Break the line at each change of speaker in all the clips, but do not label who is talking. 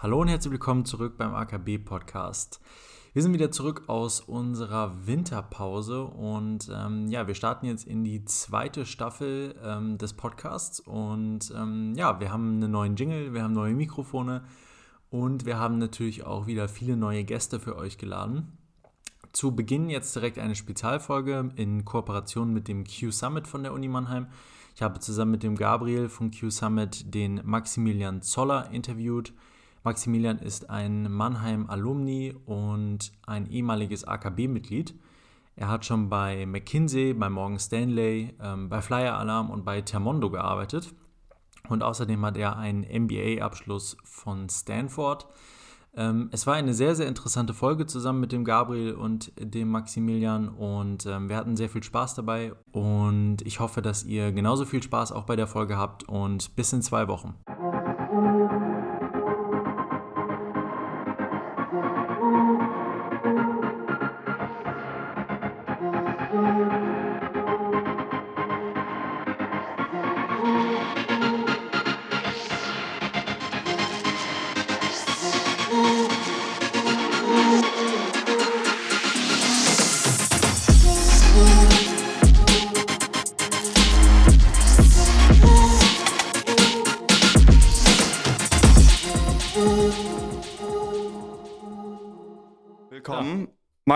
Hallo und herzlich willkommen zurück beim AKB Podcast. Wir sind wieder zurück aus unserer Winterpause und ähm, ja, wir starten jetzt in die zweite Staffel ähm, des Podcasts und ähm, ja, wir haben einen neuen Jingle, wir haben neue Mikrofone und wir haben natürlich auch wieder viele neue Gäste für euch geladen. Zu Beginn jetzt direkt eine Spezialfolge in Kooperation mit dem Q Summit von der Uni Mannheim. Ich habe zusammen mit dem Gabriel von Q Summit den Maximilian Zoller interviewt. Maximilian ist ein Mannheim-Alumni und ein ehemaliges AKB-Mitglied. Er hat schon bei McKinsey, bei Morgan Stanley, ähm, bei Flyer Alarm und bei Termondo gearbeitet. Und außerdem hat er einen MBA-Abschluss von Stanford. Ähm, es war eine sehr, sehr interessante Folge zusammen mit dem Gabriel und dem Maximilian und ähm, wir hatten sehr viel Spaß dabei und ich hoffe, dass ihr genauso viel Spaß auch bei der Folge habt und bis in zwei Wochen.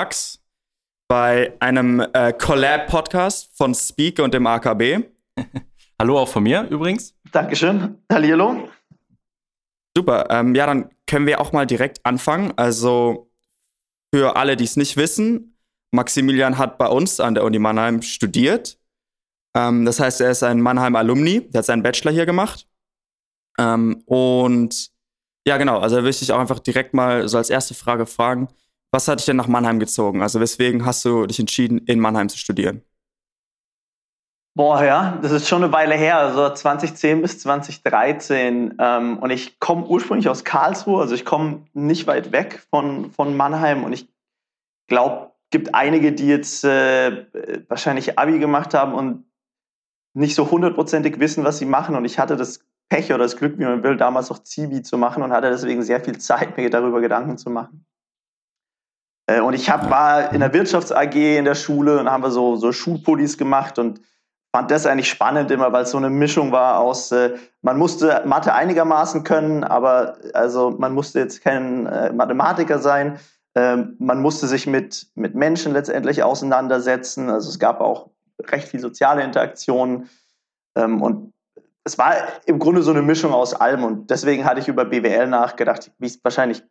Max bei einem äh, Collab-Podcast von Speak und dem AKB.
Hallo auch von mir übrigens.
Dankeschön. Hallihallo.
Super. Ähm, ja, dann können wir auch mal direkt anfangen. Also für alle, die es nicht wissen, Maximilian hat bei uns an der Uni Mannheim studiert. Ähm, das heißt, er ist ein Mannheim-Alumni. Der hat seinen Bachelor hier gemacht. Ähm, und ja, genau. Also da will ich dich auch einfach direkt mal so als erste Frage fragen. Was hat dich denn nach Mannheim gezogen? Also weswegen hast du dich entschieden, in Mannheim zu studieren?
Boah, ja, das ist schon eine Weile her, also 2010 bis 2013. Ähm, und ich komme ursprünglich aus Karlsruhe, also ich komme nicht weit weg von, von Mannheim. Und ich glaube, es gibt einige, die jetzt äh, wahrscheinlich Abi gemacht haben und nicht so hundertprozentig wissen, was sie machen. Und ich hatte das Pech oder das Glück, wie man will, damals auch Zivi zu machen und hatte deswegen sehr viel Zeit, mir darüber Gedanken zu machen. Äh, und ich hab, war in der Wirtschafts-AG in der Schule und haben wir so, so Schulpullis gemacht und fand das eigentlich spannend immer, weil es so eine Mischung war aus, äh, man musste Mathe einigermaßen können, aber also man musste jetzt kein äh, Mathematiker sein. Ähm, man musste sich mit, mit Menschen letztendlich auseinandersetzen. Also es gab auch recht viel soziale Interaktionen. Ähm, und es war im Grunde so eine Mischung aus allem. Und deswegen hatte ich über BWL nachgedacht, wie es wahrscheinlich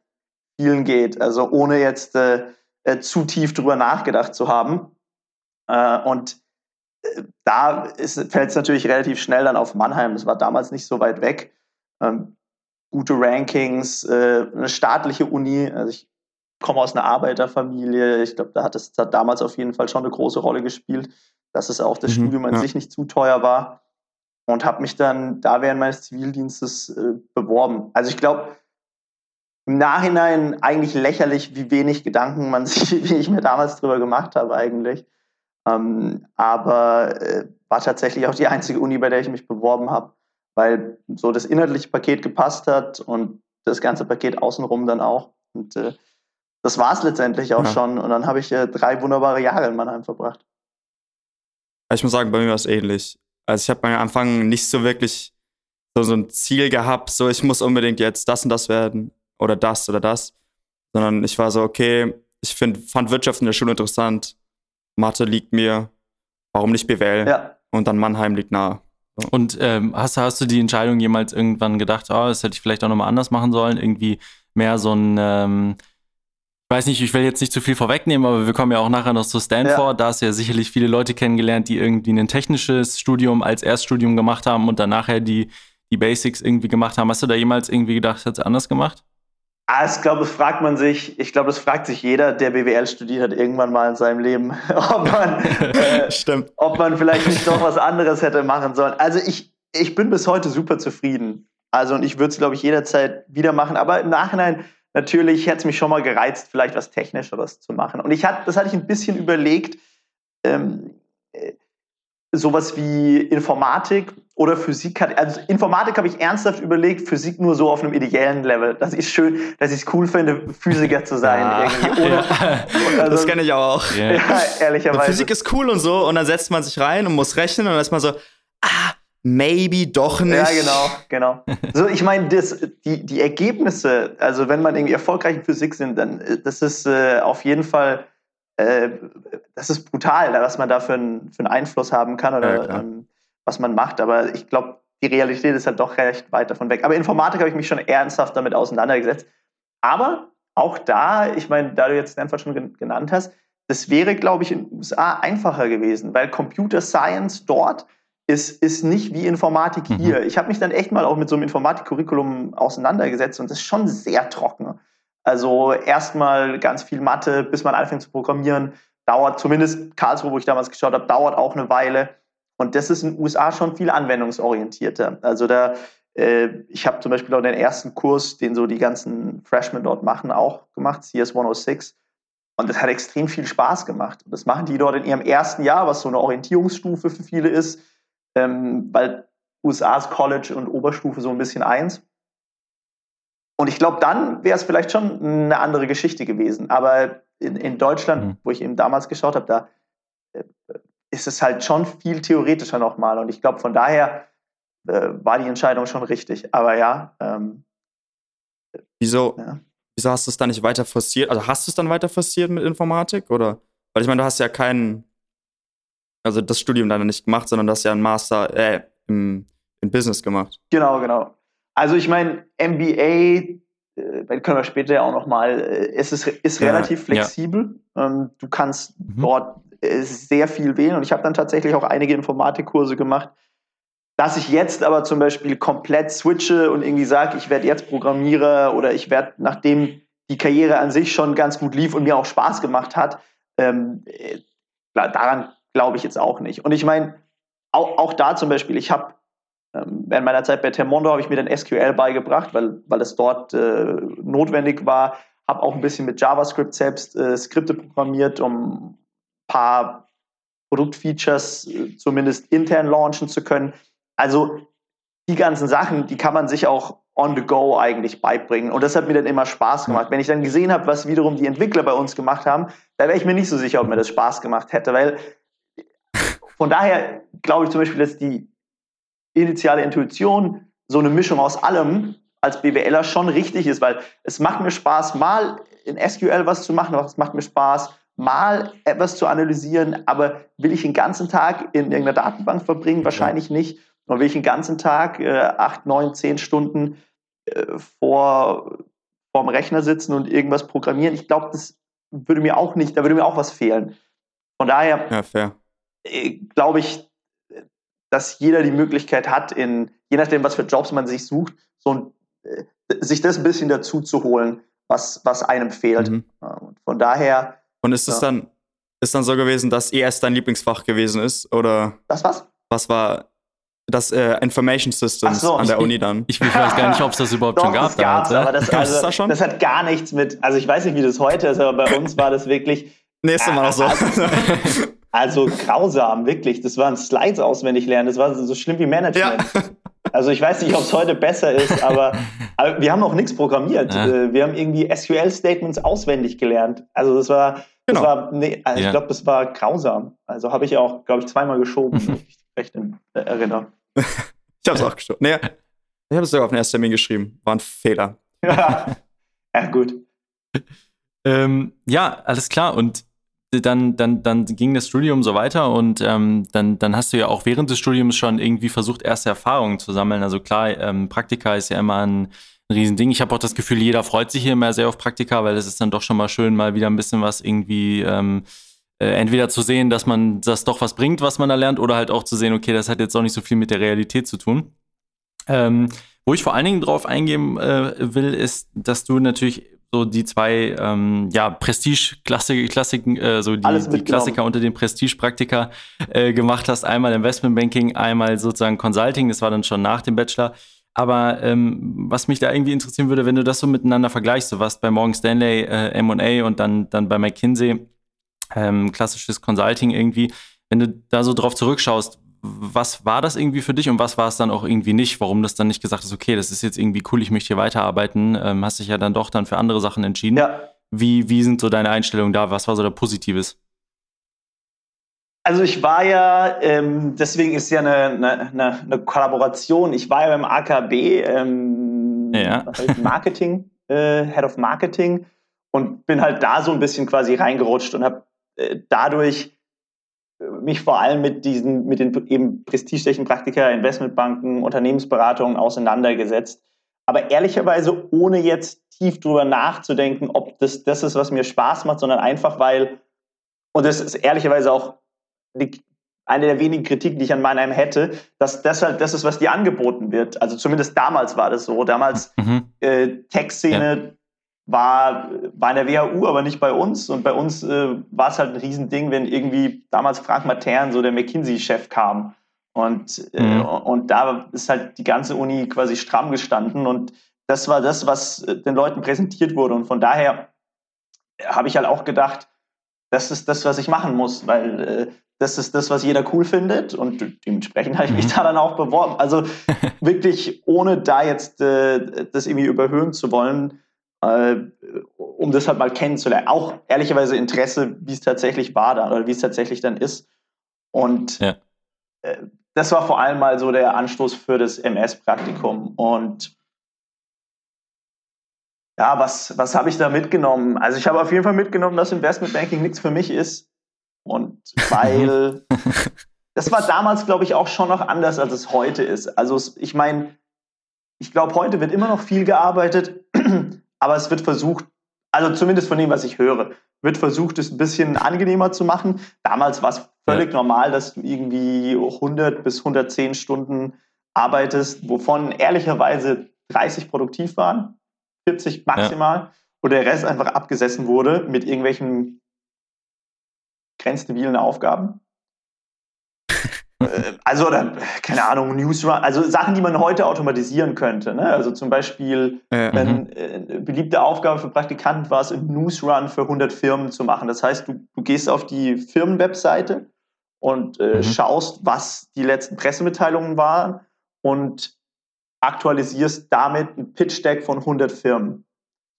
Spielen geht. Also ohne jetzt äh, äh, zu tief drüber nachgedacht zu haben. Äh, und äh, da fällt es natürlich relativ schnell dann auf Mannheim. Das war damals nicht so weit weg. Ähm, gute Rankings, äh, eine staatliche Uni. Also ich komme aus einer Arbeiterfamilie. Ich glaube, da hat es hat damals auf jeden Fall schon eine große Rolle gespielt, dass es auch das mhm, Studium an ja. sich nicht zu teuer war. Und habe mich dann da während meines Zivildienstes äh, beworben. Also ich glaube, im Nachhinein eigentlich lächerlich, wie wenig Gedanken man sich, wie ich mir damals drüber gemacht habe eigentlich. Ähm, aber äh, war tatsächlich auch die einzige Uni, bei der ich mich beworben habe, weil so das inhaltliche Paket gepasst hat und das ganze Paket außenrum dann auch. Und äh, das war es letztendlich auch ja. schon. Und dann habe ich äh, drei wunderbare Jahre in Mannheim verbracht.
Ich muss sagen, bei mir war es ähnlich. Also ich habe am Anfang nicht so wirklich so, so ein Ziel gehabt, so ich muss unbedingt jetzt das und das werden oder das oder das, sondern ich war so, okay, ich find, fand Wirtschaft in der Schule interessant, Mathe liegt mir, warum nicht BWL? Ja. Und dann Mannheim liegt nahe.
So. Und ähm, hast, hast du die Entscheidung jemals irgendwann gedacht, oh, das hätte ich vielleicht auch nochmal anders machen sollen? Irgendwie mehr so ein, ähm, ich weiß nicht, ich will jetzt nicht zu viel vorwegnehmen, aber wir kommen ja auch nachher noch zu Stanford. Ja. Da hast du ja sicherlich viele Leute kennengelernt, die irgendwie ein technisches Studium als Erststudium gemacht haben und dann nachher die, die Basics irgendwie gemacht haben. Hast du da jemals irgendwie gedacht, hättest du anders gemacht?
Ah, ich glaube, das fragt man sich, ich glaube, das fragt sich jeder, der BWL studiert hat, irgendwann mal in seinem Leben, ob man, äh, ob man vielleicht nicht noch was anderes hätte machen sollen. Also ich, ich bin bis heute super zufrieden. Also und ich würde es, glaube ich, jederzeit wieder machen. Aber im Nachhinein, natürlich hätte es mich schon mal gereizt, vielleicht was Technischeres zu machen. Und ich hatte, das hatte ich ein bisschen überlegt, ähm, äh, sowas wie Informatik oder Physik hat, also Informatik habe ich ernsthaft überlegt, Physik nur so auf einem ideellen Level. Das ist schön, dass ich es cool finde, Physiker zu sein. Ja.
Ohne, also, das kenne ich auch.
Ja, ja ehrlicherweise.
Physik ist cool und so und dann setzt man sich rein und muss rechnen und dann ist man so, ah, maybe doch nicht.
Ja, genau, genau. So, ich meine, die, die Ergebnisse, also wenn man irgendwie erfolgreich in Physik sind, dann das ist äh, auf jeden Fall, äh, das ist brutal, was man da für, ein, für einen Einfluss haben kann oder ja, ähm, was man macht. Aber ich glaube, die Realität ist halt doch recht weit davon weg. Aber Informatik habe ich mich schon ernsthaft damit auseinandergesetzt. Aber auch da, ich meine, da du jetzt Stanford schon genannt hast, das wäre, glaube ich, in den USA einfacher gewesen, weil Computer Science dort ist, ist nicht wie Informatik mhm. hier. Ich habe mich dann echt mal auch mit so einem Informatikcurriculum auseinandergesetzt und das ist schon sehr trocken. Also erstmal ganz viel Mathe, bis man anfängt zu programmieren, dauert zumindest Karlsruhe, wo ich damals geschaut habe, dauert auch eine Weile. Und das ist in den USA schon viel anwendungsorientierter. Also da, äh, ich habe zum Beispiel auch den ersten Kurs, den so die ganzen Freshmen dort machen, auch gemacht, CS 106. Und das hat extrem viel Spaß gemacht. Und das machen die dort in ihrem ersten Jahr, was so eine Orientierungsstufe für viele ist, ähm, weil USA ist College und Oberstufe so ein bisschen eins. Und ich glaube, dann wäre es vielleicht schon eine andere Geschichte gewesen. Aber in, in Deutschland, mhm. wo ich eben damals geschaut habe, da äh, ist es halt schon viel theoretischer nochmal. Und ich glaube, von daher äh, war die Entscheidung schon richtig. Aber ja. Ähm,
wieso, ja. wieso hast du es dann nicht weiter forciert? Also hast du es dann weiter forciert mit Informatik? Oder? Weil ich meine, du hast ja keinen, also das Studium dann nicht gemacht, sondern du hast ja einen Master äh, im, im Business gemacht.
Genau, genau. Also ich meine, MBA, äh, können wir später ja auch nochmal, äh, es ist, ist ja, relativ flexibel. Ja. Ähm, du kannst mhm. dort sehr viel wählen. Und ich habe dann tatsächlich auch einige Informatikkurse gemacht. Dass ich jetzt aber zum Beispiel komplett switche und irgendwie sage, ich werde jetzt Programmierer oder ich werde, nachdem die Karriere an sich schon ganz gut lief und mir auch Spaß gemacht hat, ähm, äh, daran glaube ich jetzt auch nicht. Und ich meine, auch, auch da zum Beispiel, ich habe ähm, während meiner Zeit bei Termondo habe ich mir dann SQL beigebracht, weil, weil es dort äh, notwendig war. Habe auch ein bisschen mit JavaScript selbst äh, Skripte programmiert, um paar Produktfeatures äh, zumindest intern launchen zu können. Also die ganzen Sachen, die kann man sich auch on the go eigentlich beibringen. Und das hat mir dann immer Spaß gemacht. Wenn ich dann gesehen habe, was wiederum die Entwickler bei uns gemacht haben, da wäre ich mir nicht so sicher, ob mir das Spaß gemacht hätte, weil von daher glaube ich zum Beispiel, dass die initiale Intuition so eine Mischung aus allem als BWLer schon richtig ist, weil es macht mir Spaß, mal in SQL was zu machen, aber es macht mir Spaß, mal etwas zu analysieren, aber will ich den ganzen Tag in irgendeiner Datenbank verbringen? Wahrscheinlich nicht. Und will ich den ganzen Tag äh, acht, neun, zehn Stunden äh, vor vorm Rechner sitzen und irgendwas programmieren? Ich glaube, das würde mir auch nicht, da würde mir auch was fehlen. Von daher ja, äh, glaube ich, dass jeder die Möglichkeit hat, in, je nachdem, was für Jobs man sich sucht, so ein, äh, sich das ein bisschen dazu zu holen, was, was einem fehlt. Mhm. von daher
und ist es ja. dann, ist dann so gewesen, dass ES dein Lieblingsfach gewesen ist? Oder?
Das was?
Was war das äh, Information Systems so, an der Uni dann?
Ich, ich, weiß gar nicht, ob es das überhaupt
Doch,
schon gab.
Gab's, damals, aber das, also, das, schon? das hat gar nichts mit, also ich weiß nicht, wie das heute ist, aber bei uns war das wirklich.
Nächstes Mal auch so.
Also, also, grausam, wirklich. Das waren Slides auswendig lernen. Das war so schlimm wie Management. Ja. Also ich weiß nicht, ob es heute besser ist, aber, aber, wir haben auch nichts programmiert. Ja. Äh, wir haben irgendwie SQL-Statements auswendig gelernt. Also das war, genau. das war nee, also ja. ich glaube, das war grausam. Also habe ich auch, glaube ich, zweimal geschoben, wenn ich mich recht erinnere.
ich habe es auch geschoben. Nee, ich habe es sogar auf den ersten Termin geschrieben. War ein Fehler.
ja, ja gut.
Ähm, ja, alles klar. Und dann, dann, dann ging das Studium so weiter und ähm, dann, dann hast du ja auch während des Studiums schon irgendwie versucht, erste Erfahrungen zu sammeln. Also klar, ähm, Praktika ist ja immer ein, ein Riesending. Ich habe auch das Gefühl, jeder freut sich hier immer sehr auf Praktika, weil es ist dann doch schon mal schön, mal wieder ein bisschen was irgendwie ähm, äh, entweder zu sehen, dass man das doch was bringt, was man da lernt, oder halt auch zu sehen, okay, das hat jetzt auch nicht so viel mit der Realität zu tun. Ähm, wo ich vor allen Dingen drauf eingehen äh, will, ist, dass du natürlich so die zwei ähm, ja, Prestige-Klassiken, äh, so die, die, Klassiker unter den Prestige-Praktika äh, gemacht hast. Einmal Investmentbanking, einmal sozusagen Consulting, das war dann schon nach dem Bachelor. Aber ähm, was mich da irgendwie interessieren würde, wenn du das so miteinander vergleichst, du warst bei Morgan Stanley, äh, MA und dann, dann bei McKinsey, ähm, klassisches Consulting irgendwie, wenn du da so drauf zurückschaust, was war das irgendwie für dich und was war es dann auch irgendwie nicht? Warum das dann nicht gesagt ist, okay, das ist jetzt irgendwie cool, ich möchte hier weiterarbeiten, ähm, hast dich ja dann doch dann für andere Sachen entschieden. Ja. Wie, wie sind so deine Einstellungen da? Was war so der Positives?
Also ich war ja, ähm, deswegen ist ja eine, eine, eine, Kollaboration. Ich war ja beim AKB ähm, ja. Marketing, äh, Head of Marketing und bin halt da so ein bisschen quasi reingerutscht und habe äh, dadurch mich vor allem mit diesen, mit den eben prestigetechnik Praktika, Investmentbanken, Unternehmensberatungen auseinandergesetzt. Aber ehrlicherweise ohne jetzt tief drüber nachzudenken, ob das das ist, was mir Spaß macht, sondern einfach weil, und das ist ehrlicherweise auch die, eine der wenigen Kritiken, die ich an Mannheim hätte, dass das halt das ist, was dir angeboten wird. Also zumindest damals war das so. Damals mhm. äh, Tech-Szene. War, in der WHU, aber nicht bei uns. Und bei uns äh, war es halt ein Riesending, wenn irgendwie damals Frank Matern, so der McKinsey-Chef, kam. Und, äh, mhm. und da ist halt die ganze Uni quasi stramm gestanden. Und das war das, was den Leuten präsentiert wurde. Und von daher habe ich halt auch gedacht, das ist das, was ich machen muss, weil äh, das ist das, was jeder cool findet und dementsprechend habe ich mich mhm. da dann auch beworben. Also wirklich, ohne da jetzt äh, das irgendwie überhöhen zu wollen, äh, um das halt mal kennenzulernen. Auch ehrlicherweise Interesse, wie es tatsächlich war dann oder wie es tatsächlich dann ist. Und ja. äh, das war vor allem mal so der Anstoß für das MS-Praktikum. Und ja, was, was habe ich da mitgenommen? Also ich habe auf jeden Fall mitgenommen, dass Investmentbanking nichts für mich ist. Und weil das war damals, glaube ich, auch schon noch anders, als es heute ist. Also ich meine, ich glaube, heute wird immer noch viel gearbeitet, aber es wird versucht, also zumindest von dem, was ich höre, wird versucht, es ein bisschen angenehmer zu machen. Damals war es völlig ja. normal, dass du irgendwie 100 bis 110 Stunden arbeitest, wovon ehrlicherweise 30 produktiv waren, 40 maximal, ja. und der Rest einfach abgesessen wurde mit irgendwelchen grenzdebilen Aufgaben. Äh, also, oder, keine Ahnung, Newsrun, also Sachen, die man heute automatisieren könnte. Ne? Also zum Beispiel, äh, wenn äh, beliebte Aufgabe für Praktikanten war es, im Newsrun für 100 Firmen zu machen. Das heißt, du, du gehst auf die Firmenwebseite und äh, mhm. schaust, was die letzten Pressemitteilungen waren und aktualisierst damit ein Pitch-Deck von 100 Firmen.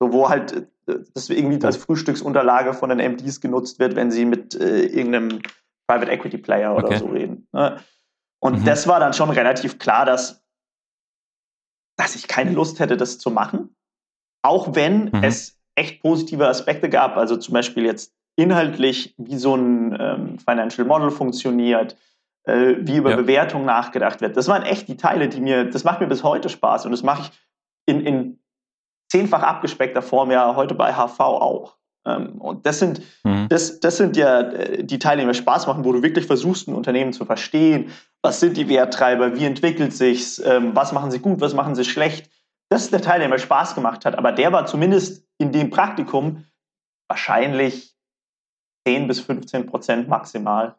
So, wo halt das irgendwie als Frühstücksunterlage von den MDs genutzt wird, wenn sie mit äh, irgendeinem Private Equity Player oder okay. so reden. Ne? Und mhm. das war dann schon relativ klar, dass, dass ich keine Lust hätte, das zu machen. Auch wenn mhm. es echt positive Aspekte gab, also zum Beispiel jetzt inhaltlich, wie so ein ähm, Financial Model funktioniert, äh, wie über ja. Bewertung nachgedacht wird. Das waren echt die Teile, die mir, das macht mir bis heute Spaß und das mache ich in, in zehnfach abgespeckter Form ja heute bei HV auch. Ähm, und das sind, mhm. das, das sind ja äh, die Teile, die mir Spaß machen, wo du wirklich versuchst, ein Unternehmen zu verstehen. Was sind die Werttreiber? Wie entwickelt sich's? Ähm, was machen sie gut? Was machen sie schlecht? Das ist der Teil, der mir Spaß gemacht hat. Aber der war zumindest in dem Praktikum wahrscheinlich 10 bis 15 Prozent maximal.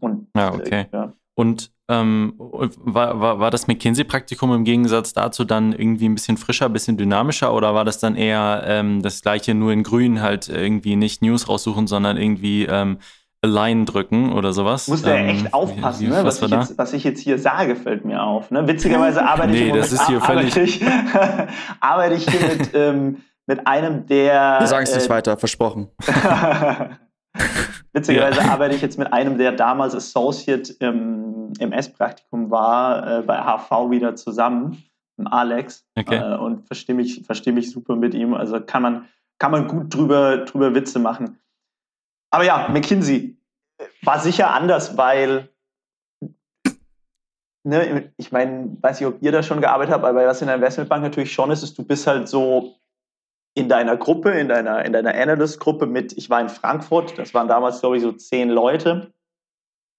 Und, ja, okay. Äh, ja. Und ähm, war, war, war das McKinsey-Praktikum im Gegensatz dazu dann irgendwie ein bisschen frischer, ein bisschen dynamischer oder war das dann eher ähm, das gleiche, nur in grün halt irgendwie nicht News raussuchen, sondern irgendwie ähm, Align drücken oder sowas?
Muss da ähm, echt aufpassen, wie, wie, ne? was, was, ich jetzt, was, ich jetzt, hier sage, fällt mir auf. Ne? Witzigerweise arbeite nee, ich,
das ist hier völlig
arbeite ich, arbeite ich hier mit, ähm, mit einem der.
Wir sagen es nicht äh, weiter, versprochen.
Witzigerweise ja. arbeite ich jetzt mit einem, der damals Associate im MS-Praktikum war, äh, bei HV wieder zusammen, Alex. Okay. Äh, und verstehe mich, versteh mich super mit ihm. Also kann man, kann man gut drüber, drüber Witze machen. Aber ja, McKinsey war sicher anders, weil, ne, ich meine, weiß nicht, ob ihr da schon gearbeitet habt, aber was in der Investmentbank natürlich schon ist, ist, du bist halt so in deiner Gruppe, in deiner, in deiner Analyst-Gruppe mit, ich war in Frankfurt, das waren damals, glaube ich, so zehn Leute.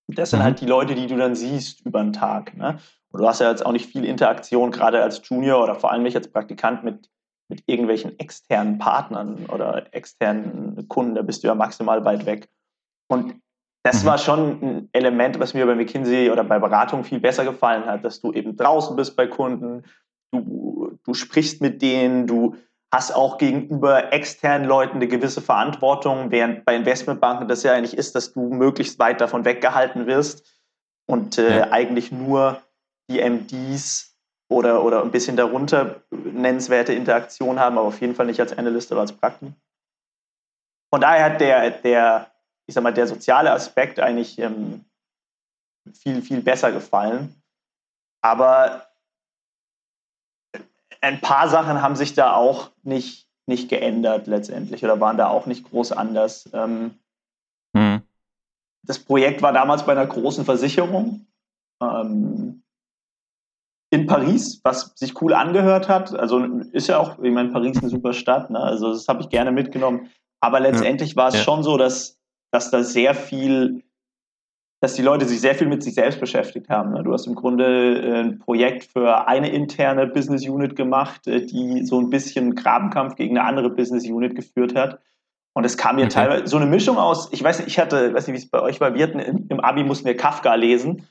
Das sind mhm. halt die Leute, die du dann siehst über den Tag. Ne? Und du hast ja jetzt auch nicht viel Interaktion, gerade als Junior oder vor allem nicht als Praktikant mit, mit irgendwelchen externen Partnern oder externen Kunden. Da bist du ja maximal weit weg. Und das mhm. war schon ein Element, was mir bei McKinsey oder bei Beratung viel besser gefallen hat, dass du eben draußen bist bei Kunden, du, du sprichst mit denen, du hast auch gegenüber externen Leuten eine gewisse Verantwortung, während bei Investmentbanken das ja eigentlich ist, dass du möglichst weit davon weggehalten wirst. und äh, ja. eigentlich nur die MDs oder, oder ein bisschen darunter nennenswerte Interaktion haben, aber auf jeden Fall nicht als Analyst oder als Praktiker. Von daher hat der, der, ich sag mal, der soziale Aspekt eigentlich ähm, viel, viel besser gefallen. Aber ein paar Sachen haben sich da auch nicht, nicht geändert letztendlich oder waren da auch nicht groß anders. Ähm, mhm. Das Projekt war damals bei einer großen Versicherung ähm, in Paris, was sich cool angehört hat. Also ist ja auch, ich meine, Paris eine super Stadt, ne? also das habe ich gerne mitgenommen. Aber letztendlich ja. war es ja. schon so, dass, dass da sehr viel dass die Leute sich sehr viel mit sich selbst beschäftigt haben. Ne? Du hast im Grunde äh, ein Projekt für eine interne Business Unit gemacht, äh, die so ein bisschen Grabenkampf gegen eine andere Business Unit geführt hat. Und es kam mir okay. teilweise so eine Mischung aus, ich weiß nicht, ich hatte, weiß nicht, wie es bei euch war, wir hatten im Abi mussten wir Kafka lesen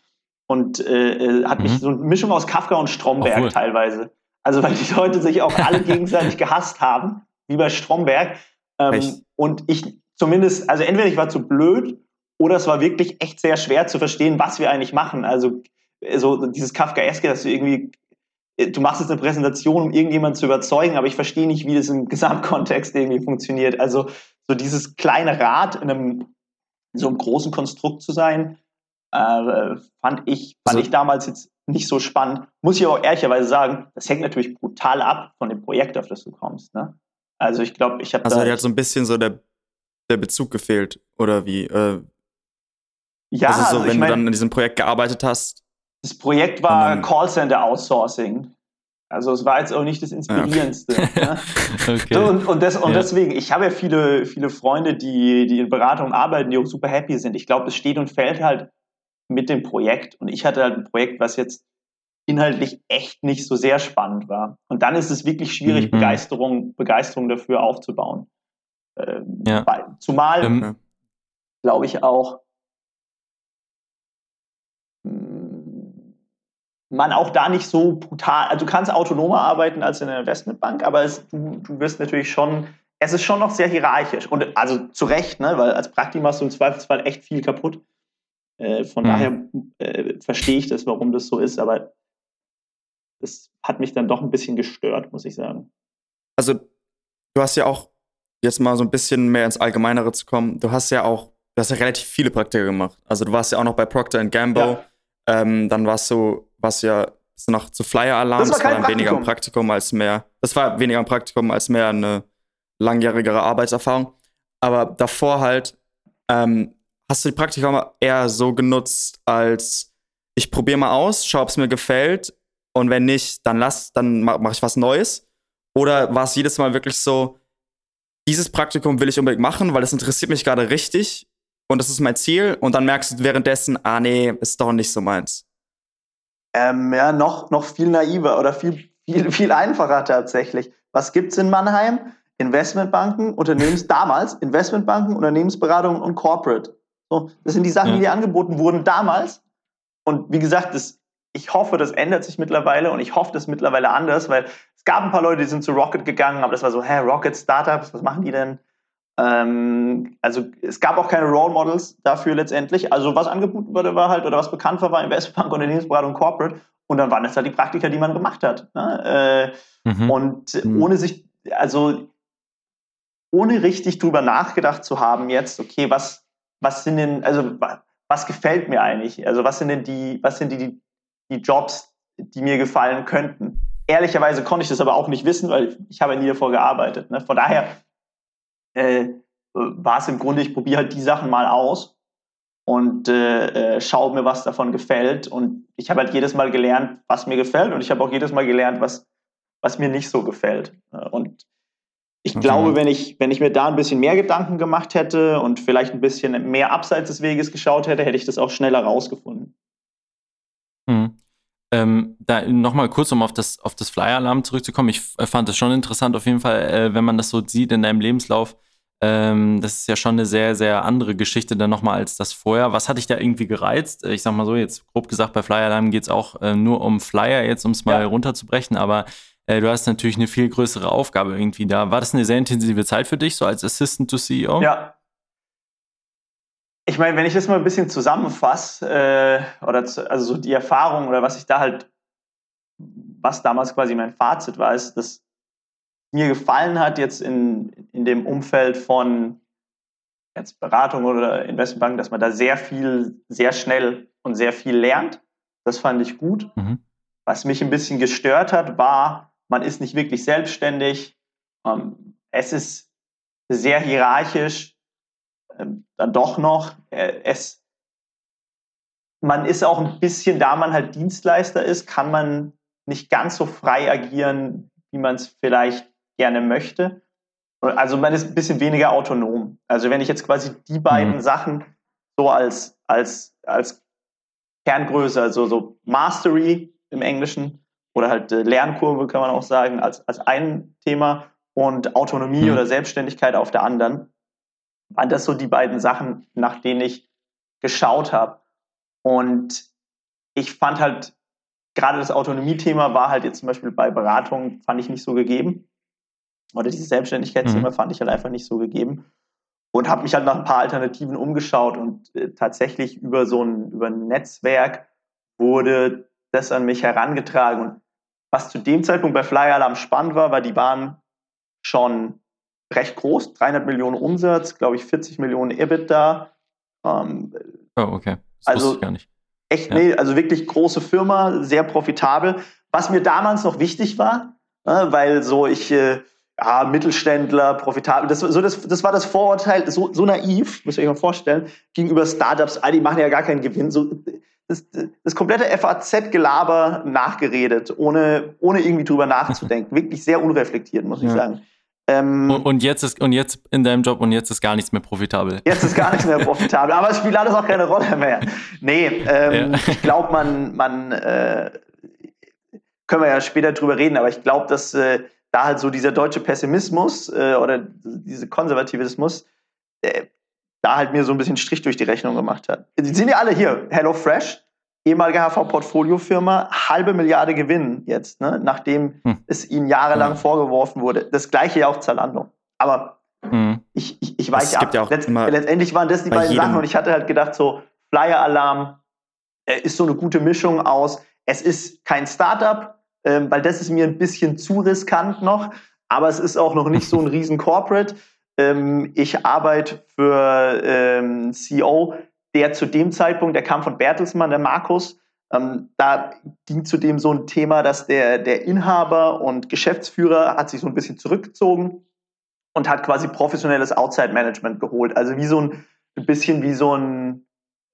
und äh, hat mhm. mich so eine Mischung aus Kafka und Stromberg oh, cool. teilweise. Also weil die Leute sich auch alle gegenseitig gehasst haben, wie bei Stromberg. Ähm, und ich zumindest, also entweder ich war zu blöd oder es war wirklich echt sehr schwer zu verstehen, was wir eigentlich machen. Also so dieses Kafkaeske, dass du irgendwie, du machst jetzt eine Präsentation, um irgendjemanden zu überzeugen, aber ich verstehe nicht, wie das im Gesamtkontext irgendwie funktioniert. Also so dieses kleine Rad in einem so einem großen Konstrukt zu sein, äh, fand ich fand also, ich damals jetzt nicht so spannend. Muss ich auch ehrlicherweise sagen, das hängt natürlich brutal ab von dem Projekt, auf das du kommst. Ne? Also ich glaube, ich habe
also da hat so ein bisschen so der der Bezug gefehlt oder wie? Äh, ja, also so, also wenn ich mein, du dann in diesem Projekt gearbeitet hast.
Das Projekt war Callcenter Outsourcing. Also es war jetzt auch nicht das Inspirierendste. Ja. Ne? okay. so, und, und, des, und ja. deswegen, ich habe ja viele, viele Freunde, die, die in Beratung arbeiten, die auch super happy sind. Ich glaube, es steht und fällt halt mit dem Projekt. Und ich hatte halt ein Projekt, was jetzt inhaltlich echt nicht so sehr spannend war. Und dann ist es wirklich schwierig, mhm. Begeisterung, Begeisterung dafür aufzubauen. Ähm, ja. Zumal, ähm, glaube ich, auch man auch da nicht so brutal, also du kannst autonomer arbeiten als in einer Investmentbank, aber es, du, du wirst natürlich schon, es ist schon noch sehr hierarchisch und also zu Recht, ne, weil als Praktikum machst du im Zweifelsfall echt viel kaputt. Äh, von mhm. daher äh, verstehe ich das, warum das so ist, aber das hat mich dann doch ein bisschen gestört, muss ich sagen.
Also du hast ja auch, jetzt mal so ein bisschen mehr ins Allgemeinere zu kommen, du hast ja auch, du hast ja relativ viele Praktika gemacht. Also du warst ja auch noch bei Procter Gamble, ja. ähm, dann warst du was ja noch zu Flyer-Alarm, das, das war, dann weniger ein Praktikum als mehr. Das war weniger ein Praktikum als mehr eine langjährigere Arbeitserfahrung. Aber davor halt, ähm, hast du die Praktikum eher so genutzt, als ich probiere mal aus, schau, ob es mir gefällt und wenn nicht, dann lass, dann mache mach ich was Neues. Oder war es jedes Mal wirklich so, dieses Praktikum will ich unbedingt machen, weil das interessiert mich gerade richtig und das ist mein Ziel und dann merkst du währenddessen, ah nee, ist doch nicht so meins.
Ähm, ja, noch, noch viel naiver oder viel, viel, viel einfacher tatsächlich. Was gibt's in Mannheim? Investmentbanken, Unternehmens, damals Investmentbanken, Unternehmensberatung und Corporate. So, das sind die Sachen, ja. die dir angeboten wurden damals. Und wie gesagt, das, ich hoffe, das ändert sich mittlerweile und ich hoffe, das ist mittlerweile anders, weil es gab ein paar Leute, die sind zu Rocket gegangen, aber das war so, hä, Rocket Startups, was machen die denn? Ähm, also es gab auch keine Role Models dafür letztendlich. Also was angeboten wurde, war halt, oder was bekannt war, war Investmentbank, Unternehmensberatung, Corporate. Und dann waren das halt die Praktika, die man gemacht hat. Ne? Äh, mhm. Und mhm. ohne sich, also ohne richtig drüber nachgedacht zu haben, jetzt, okay, was, was sind denn, also was gefällt mir eigentlich? Also was sind denn die, was sind die, die Jobs, die mir gefallen könnten? Ehrlicherweise konnte ich das aber auch nicht wissen, weil ich habe nie davor gearbeitet. Ne? Von daher äh, war es im Grunde, ich probiere halt die Sachen mal aus und äh, äh, schaue mir, was davon gefällt. Und ich habe halt jedes Mal gelernt, was mir gefällt und ich habe auch jedes Mal gelernt, was, was mir nicht so gefällt. Und ich okay. glaube, wenn ich, wenn ich mir da ein bisschen mehr Gedanken gemacht hätte und vielleicht ein bisschen mehr abseits des Weges geschaut hätte, hätte ich das auch schneller rausgefunden.
Mhm. Ähm, da nochmal kurz, um auf das, auf das Flyer-Alarm zurückzukommen. Ich fand das schon interessant, auf jeden Fall, äh, wenn man das so sieht in deinem Lebenslauf. Ähm, das ist ja schon eine sehr, sehr andere Geschichte dann nochmal als das vorher. Was hat dich da irgendwie gereizt? Ich sag mal so, jetzt grob gesagt, bei Flyer Alarm geht es auch äh, nur um Flyer, jetzt um es mal ja. runterzubrechen, aber äh, du hast natürlich eine viel größere Aufgabe irgendwie da. War das eine sehr intensive Zeit für dich, so als Assistant to CEO?
Ja, ich meine, wenn ich das mal ein bisschen zusammenfasse, äh, oder zu, also so die Erfahrung oder was ich da halt, was damals quasi mein Fazit war, ist, dass mir gefallen hat jetzt in, in dem Umfeld von jetzt Beratung oder Investmentbank, dass man da sehr viel, sehr schnell und sehr viel lernt. Das fand ich gut. Mhm. Was mich ein bisschen gestört hat, war, man ist nicht wirklich selbstständig. Ähm, es ist sehr hierarchisch, dann doch noch. Äh, es, man ist auch ein bisschen, da man halt Dienstleister ist, kann man nicht ganz so frei agieren, wie man es vielleicht gerne möchte. Also man ist ein bisschen weniger autonom. Also wenn ich jetzt quasi die beiden mhm. Sachen so als, als, als Kerngröße, also so Mastery im Englischen oder halt äh, Lernkurve kann man auch sagen, als, als ein Thema und Autonomie mhm. oder Selbstständigkeit auf der anderen, waren das so die beiden Sachen, nach denen ich geschaut habe. Und ich fand halt, gerade das Autonomie-Thema war halt jetzt zum Beispiel bei Beratung, fand ich nicht so gegeben oder dieses Selbstständigkeitsthema mhm. fand ich halt einfach nicht so gegeben. Und habe mich halt nach ein paar Alternativen umgeschaut und äh, tatsächlich über so ein, über ein Netzwerk wurde das an mich herangetragen. Und was zu dem Zeitpunkt bei Fly Alarm spannend war, war, die waren schon recht groß, 300 Millionen Umsatz, glaube ich 40 Millionen EBITDA.
Ähm, oh, okay.
Das also ich gar nicht. Echt, ja. nee, also wirklich große Firma, sehr profitabel. Was mir damals noch wichtig war, äh, weil so ich äh, ja, Mittelständler, profitabel. Das, so das, das war das Vorurteil, so, so naiv, muss ich euch mal vorstellen, gegenüber Startups. Ah, die machen ja gar keinen Gewinn. So, das, das komplette FAZ-Gelaber nachgeredet, ohne, ohne irgendwie drüber nachzudenken. Wirklich sehr unreflektiert, muss ich sagen.
Ähm, und, und, jetzt ist und jetzt in deinem Job und jetzt ist gar nichts mehr profitabel.
Jetzt ist gar nichts mehr profitabel, aber es spielt alles auch keine Rolle mehr. Nee, ähm, ja. ich glaube, man, man äh, können wir ja später drüber reden, aber ich glaube, dass äh, da halt so dieser deutsche Pessimismus äh, oder diese Konservativismus, äh, da halt mir so ein bisschen Strich durch die Rechnung gemacht hat. Die sind ja alle hier. Hello Fresh, ehemalige HV-Portfoliofirma, halbe Milliarde Gewinn jetzt, ne? nachdem hm. es ihnen jahrelang hm. vorgeworfen wurde. Das gleiche ja auch Zalando. Aber hm. ich, ich, ich weiche ab. Ja Letzt, letztendlich waren das die beiden Sachen und ich hatte halt gedacht, so Flyer-Alarm äh, ist so eine gute Mischung aus. Es ist kein Startup, ähm, weil das ist mir ein bisschen zu riskant noch, aber es ist auch noch nicht so ein riesen Corporate. Ähm, ich arbeite für ähm, CEO, der zu dem Zeitpunkt, der kam von Bertelsmann, der Markus, ähm, da ging zudem so ein Thema, dass der, der Inhaber und Geschäftsführer hat sich so ein bisschen zurückgezogen und hat quasi professionelles Outside-Management geholt. Also wie so ein, ein bisschen wie so ein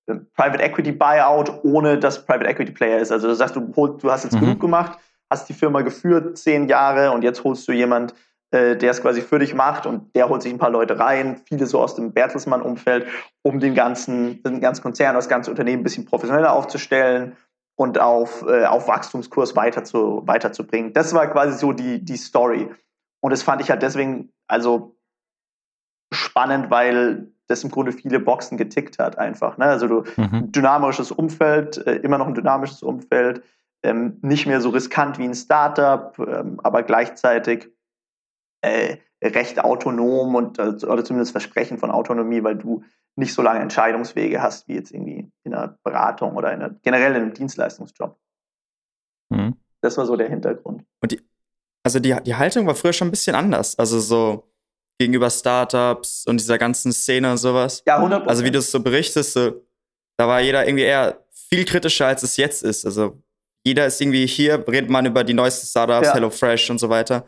äh, Private Equity Buyout, ohne dass Private Equity Player ist. Also du sagst, du, du hast jetzt mhm. genug gemacht, hast die Firma geführt zehn Jahre und jetzt holst du jemand, äh, der es quasi für dich macht und der holt sich ein paar Leute rein, viele so aus dem Bertelsmann-Umfeld, um den ganzen, den ganzen Konzern, das ganze Unternehmen ein bisschen professioneller aufzustellen und auf, äh, auf Wachstumskurs weiter zu, weiterzubringen. Das war quasi so die, die Story. Und das fand ich halt deswegen also spannend, weil das im Grunde viele Boxen getickt hat einfach. Ne? Also du, mhm. dynamisches Umfeld, äh, immer noch ein dynamisches Umfeld, ähm, nicht mehr so riskant wie ein Startup, ähm, aber gleichzeitig äh, recht autonom und äh, oder zumindest Versprechen von Autonomie, weil du nicht so lange Entscheidungswege hast wie jetzt irgendwie in einer Beratung oder in einer, generell in einem Dienstleistungsjob. Mhm. Das war so der Hintergrund.
Und die, also die, die Haltung war früher schon ein bisschen anders. Also so gegenüber Startups und dieser ganzen Szene und sowas.
Ja, 100%.
Also wie du es so berichtest, so, da war jeder irgendwie eher viel kritischer, als es jetzt ist. Also jeder ist irgendwie hier, redet man über die neuesten Startups, ja. HelloFresh und so weiter.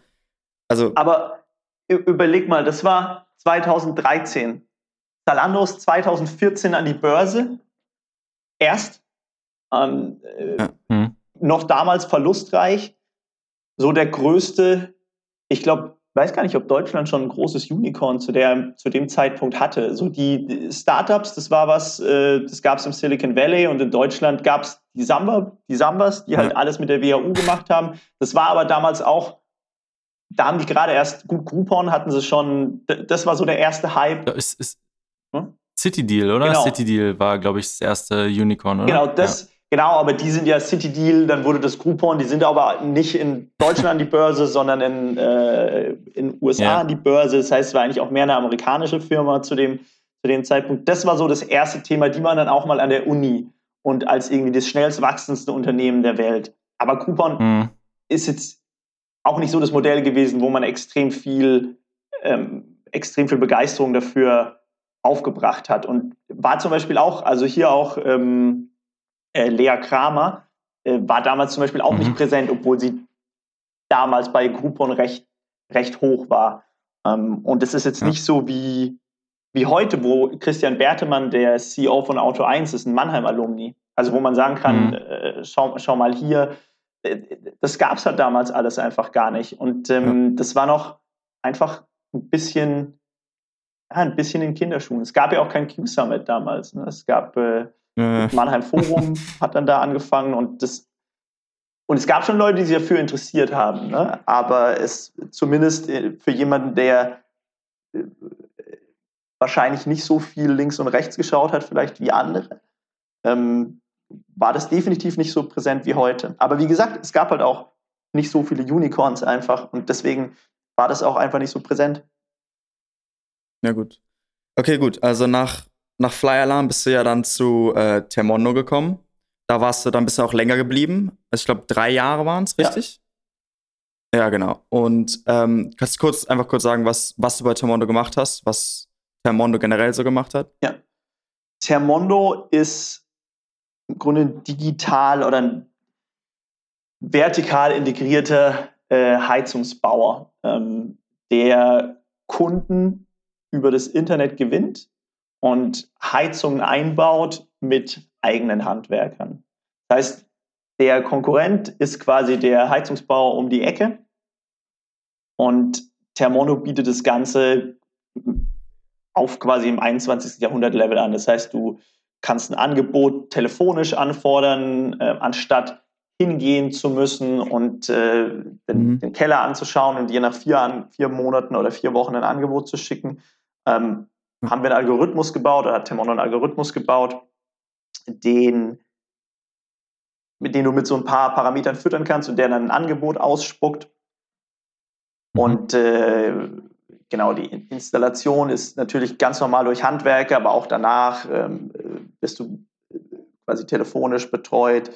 Also. Aber überleg mal, das war 2013. Zalando ist 2014 an die Börse. Erst. Ähm, ja. hm. Noch damals verlustreich. So der größte, ich glaube, weiß gar nicht, ob Deutschland schon ein großes Unicorn zu, der, zu dem Zeitpunkt hatte. So die Startups, das war was, äh, das gab es im Silicon Valley und in Deutschland gab es die Samba, die Sambas, die halt alles mit der WHU gemacht haben. Das war aber damals auch, da haben die gerade erst, gut, Groupon hatten sie schon, das war so der erste Hype.
Ist, ist hm? City Deal, oder? Genau. City Deal war, glaube ich, das erste Unicorn, oder?
Genau, das, ja. Genau, aber die sind ja City Deal, dann wurde das Groupon, die sind aber nicht in Deutschland an die Börse, sondern in, äh, in USA ja. an die Börse. Das heißt, es war eigentlich auch mehr eine amerikanische Firma zu dem, zu dem Zeitpunkt. Das war so das erste Thema, die waren dann auch mal an der Uni und als irgendwie das schnellst wachsendste Unternehmen der Welt. Aber Groupon mhm. ist jetzt auch nicht so das Modell gewesen, wo man extrem viel, ähm, extrem viel Begeisterung dafür aufgebracht hat. Und war zum Beispiel auch, also hier auch ähm, äh, Lea Kramer, äh, war damals zum Beispiel auch mhm. nicht präsent, obwohl sie damals bei Groupon recht, recht hoch war. Ähm, und es ist jetzt ja. nicht so wie, wie heute, wo Christian Bertemann, der CEO von Auto 1 ist, ein Mannheim-Alumni. Also wo man sagen kann, mhm. äh, schau, schau mal hier, das gab es halt damals alles einfach gar nicht. Und ähm, ja. das war noch einfach ein bisschen, ja, ein bisschen in Kinderschuhen. Es gab ja auch kein Q-Summit damals. Ne? Es gab äh, äh. Mannheim Forum, hat dann da angefangen und das und es gab schon Leute, die sich dafür interessiert haben, ne? aber es zumindest äh, für jemanden, der äh, wahrscheinlich nicht so viel links und rechts geschaut hat, vielleicht wie andere, ähm, war das definitiv nicht so präsent wie heute. Aber wie gesagt, es gab halt auch nicht so viele Unicorns einfach und deswegen war das auch einfach nicht so präsent.
Ja, gut. Okay, gut. Also nach, nach Fly Alarm bist du ja dann zu äh, Termondo gekommen. Da warst du dann bist du auch länger geblieben. Also ich glaube, drei Jahre waren es, richtig? Ja. ja. genau. Und ähm, kannst du kurz einfach kurz sagen, was, was du bei Termondo gemacht hast, was Termondo generell so gemacht hat?
Ja. Termondo ist im Grunde digital oder vertikal integrierter äh, Heizungsbauer, ähm, der Kunden über das Internet gewinnt und Heizungen einbaut mit eigenen Handwerkern. Das heißt, der Konkurrent ist quasi der Heizungsbauer um die Ecke und Thermono bietet das Ganze auf quasi im 21. Jahrhundert Level an. Das heißt, du kannst ein Angebot telefonisch anfordern, äh, anstatt hingehen zu müssen und äh, den, mhm. den, Keller anzuschauen und dir nach vier, vier Monaten oder vier Wochen ein Angebot zu schicken. Ähm, mhm. Haben wir einen Algorithmus gebaut oder hat Temono einen Algorithmus gebaut, den, mit dem du mit so ein paar Parametern füttern kannst und der dann ein Angebot ausspuckt. Mhm. Und äh, genau, die Installation ist natürlich ganz normal durch Handwerker, aber auch danach ähm, bist du äh, quasi telefonisch betreut,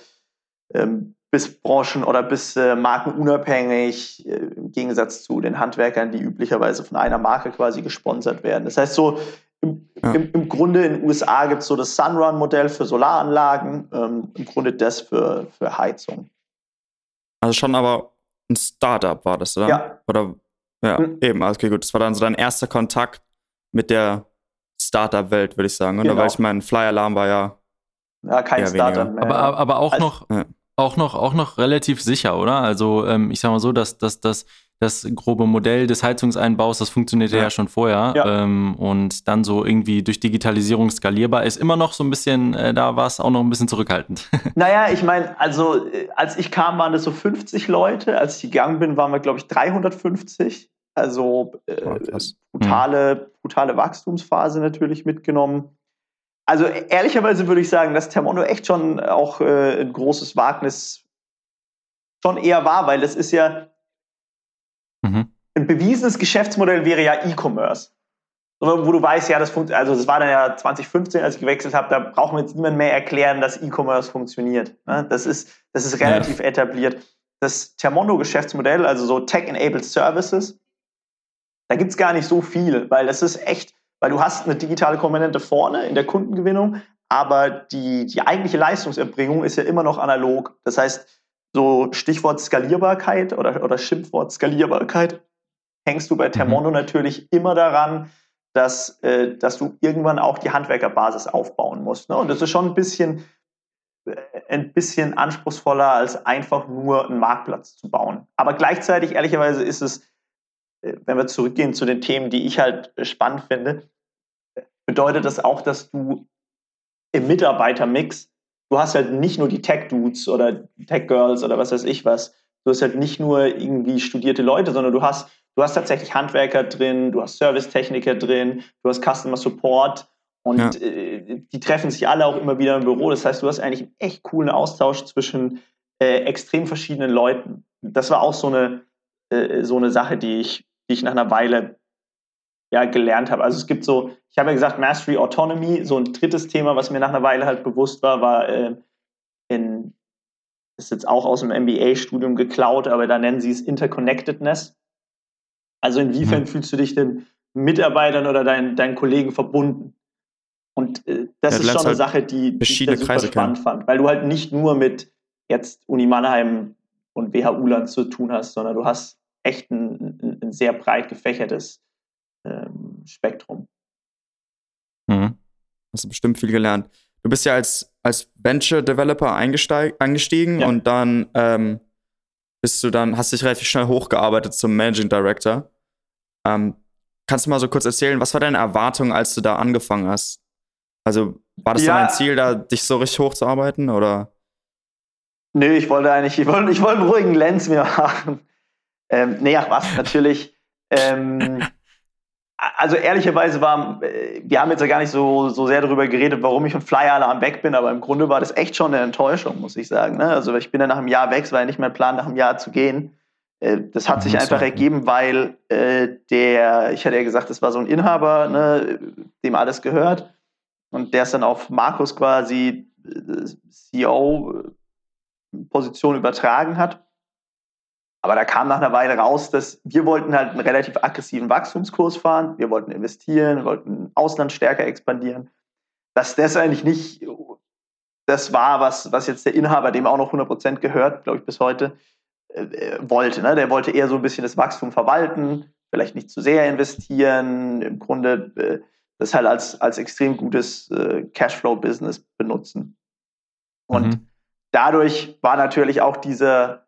ähm, bis Branchen- oder bis äh, markenunabhängig, äh, im Gegensatz zu den Handwerkern, die üblicherweise von einer Marke quasi gesponsert werden. Das heißt, so im, ja. im, im Grunde in den USA gibt es so das Sunrun-Modell für Solaranlagen, ähm, im Grunde das für, für Heizung.
Also schon aber ein Startup war das, oder?
Ja.
Oder ja, mhm. eben, okay, gut. Das war dann so dein erster Kontakt mit der Startup-Welt, würde ich sagen. Oder genau. weil ich meine, Fly Alarm war ja.
Ja, kein Startup
mehr. Aber, aber auch also, noch. Ja. Auch noch, auch noch relativ sicher, oder? Also, ähm, ich sag mal so, dass, dass, dass das grobe Modell des Heizungseinbaus, das funktionierte ja, ja schon vorher ja. Ähm, und dann so irgendwie durch Digitalisierung skalierbar ist immer noch so ein bisschen, äh, da war es auch noch ein bisschen zurückhaltend.
Naja, ich meine, also äh, als ich kam, waren das so 50 Leute, als ich gegangen bin, waren wir, glaube ich, 350. Also äh, oh, brutale, brutale Wachstumsphase natürlich mitgenommen. Also ehrlicherweise würde ich sagen, dass Thermondo echt schon auch äh, ein großes Wagnis schon eher war, weil es ist ja mhm. ein bewiesenes Geschäftsmodell wäre ja E-Commerce. Wo du weißt, ja, das funktioniert, also das war dann ja 2015, als ich gewechselt habe, da brauchen wir jetzt niemand mehr erklären, dass E-Commerce funktioniert. Ne? Das ist, das ist relativ ja. etabliert. Das Thermondo-Geschäftsmodell, also so Tech-Enabled Services, da gibt es gar nicht so viel, weil das ist echt, weil du hast eine digitale Komponente vorne in der Kundengewinnung, aber die, die eigentliche Leistungserbringung ist ja immer noch analog. Das heißt, so Stichwort Skalierbarkeit oder, oder Schimpfwort Skalierbarkeit hängst du bei mhm. Termondo mhm. natürlich immer daran, dass, äh, dass du irgendwann auch die Handwerkerbasis aufbauen musst. Ne? Und das ist schon ein bisschen, äh, ein bisschen anspruchsvoller, als einfach nur einen Marktplatz zu bauen. Aber gleichzeitig, ehrlicherweise, ist es wenn wir zurückgehen zu den Themen, die ich halt äh, spannend finde, bedeutet das auch, dass du im Mitarbeitermix, du hast halt nicht nur die Tech-Dudes oder Tech-Girls oder was weiß ich was, du hast halt nicht nur irgendwie studierte Leute, sondern du hast, du hast tatsächlich Handwerker drin, du hast Servicetechniker drin, du hast Customer Support und ja. äh, die treffen sich alle auch immer wieder im Büro. Das heißt, du hast eigentlich einen echt coolen Austausch zwischen äh, extrem verschiedenen Leuten. Das war auch so eine, äh, so eine Sache, die ich die ich nach einer Weile ja, gelernt habe. Also es gibt so, ich habe ja gesagt, Mastery Autonomy, so ein drittes Thema, was mir nach einer Weile halt bewusst war, war äh, in, ist jetzt auch aus dem MBA-Studium geklaut, aber da nennen sie es Interconnectedness. Also inwiefern mhm. fühlst du dich den Mitarbeitern oder deinen, deinen Kollegen verbunden? Und äh, das ja, ist schon eine halt Sache, die, die ich super Kreise spannend kann. fand, weil du halt nicht nur mit jetzt Uni Mannheim und WHU-Land zu tun hast, sondern du hast echt ein, ein, sehr breit gefächertes ähm, Spektrum.
Mhm. Hast du bestimmt viel gelernt. Du bist ja als, als Venture Developer eingestiegen ja. und dann ähm, bist du dann, hast dich relativ schnell hochgearbeitet zum Managing Director. Ähm, kannst du mal so kurz erzählen, was war deine Erwartung, als du da angefangen hast? Also war das ja. dein Ziel, da dich so richtig hochzuarbeiten oder?
Nö, ich wollte eigentlich, ich wollte, ich wollte einen ruhigen Lenz mir machen. Ähm, nee, ach was, natürlich. ähm, also ehrlicherweise war, äh, wir haben jetzt ja gar nicht so, so sehr darüber geredet, warum ich von Flyer Alarm weg bin, aber im Grunde war das echt schon eine Enttäuschung, muss ich sagen. Ne? Also ich bin ja nach einem Jahr weg, es war ja nicht mein Plan, nach einem Jahr zu gehen. Äh, das hat sich einfach ergeben, weil äh, der, ich hatte ja gesagt, das war so ein Inhaber, ne, dem alles gehört. Und der ist dann auf Markus quasi äh, CEO-Position übertragen hat. Aber da kam nach einer Weile raus, dass wir wollten halt einen relativ aggressiven Wachstumskurs fahren. Wir wollten investieren, wollten Ausland stärker expandieren. Dass das eigentlich nicht das war, was, was jetzt der Inhaber, dem auch noch 100% gehört, glaube ich, bis heute, äh, wollte. Ne? Der wollte eher so ein bisschen das Wachstum verwalten, vielleicht nicht zu sehr investieren, im Grunde äh, das halt als, als extrem gutes äh, Cashflow-Business benutzen. Und mhm. dadurch war natürlich auch dieser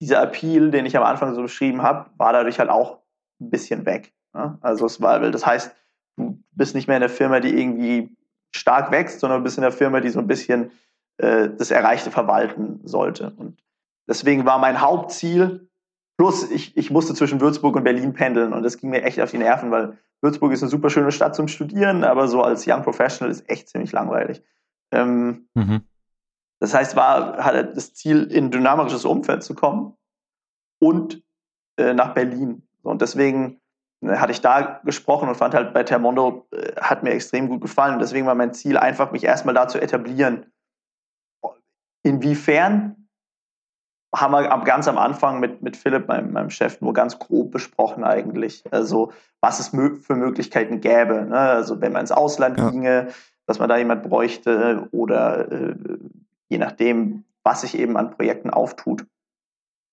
dieser Appeal, den ich am Anfang so beschrieben habe, war dadurch halt auch ein bisschen weg. Ne? Also es war, das heißt, du bist nicht mehr in der Firma, die irgendwie stark wächst, sondern du bist in der Firma, die so ein bisschen äh, das Erreichte verwalten sollte. Und deswegen war mein Hauptziel, plus ich, ich musste zwischen Würzburg und Berlin pendeln und das ging mir echt auf die Nerven, weil Würzburg ist eine super schöne Stadt zum Studieren, aber so als Young Professional ist echt ziemlich langweilig. Ähm, mhm. Das heißt, war hatte das Ziel, in ein dynamisches Umfeld zu kommen und äh, nach Berlin. Und deswegen äh, hatte ich da gesprochen und fand halt bei Termondo äh, hat mir extrem gut gefallen. Und deswegen war mein Ziel einfach, mich erstmal da zu etablieren. Inwiefern haben wir ganz am Anfang mit, mit Philipp, meinem, meinem Chef, nur ganz grob besprochen eigentlich. Also, was es für Möglichkeiten gäbe. Ne? Also, wenn man ins Ausland ja. ginge, dass man da jemand bräuchte oder äh, je nachdem, was sich eben an Projekten auftut.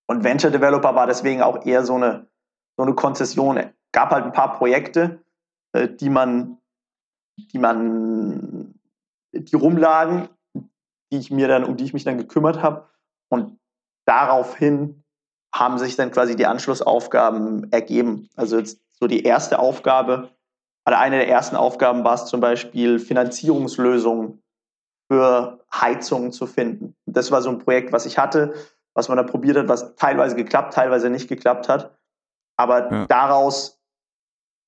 Und Venture Developer war deswegen auch eher so eine, so eine Konzession. Es gab halt ein paar Projekte, äh, die man, die man, die rumlagen, die ich mir dann, um die ich mich dann gekümmert habe. Und daraufhin haben sich dann quasi die Anschlussaufgaben ergeben. Also jetzt so die erste Aufgabe, oder eine der ersten Aufgaben war es zum Beispiel, Finanzierungslösungen für Heizungen zu finden. das war so ein Projekt, was ich hatte, was man da probiert hat, was teilweise geklappt, teilweise nicht geklappt hat. Aber ja. daraus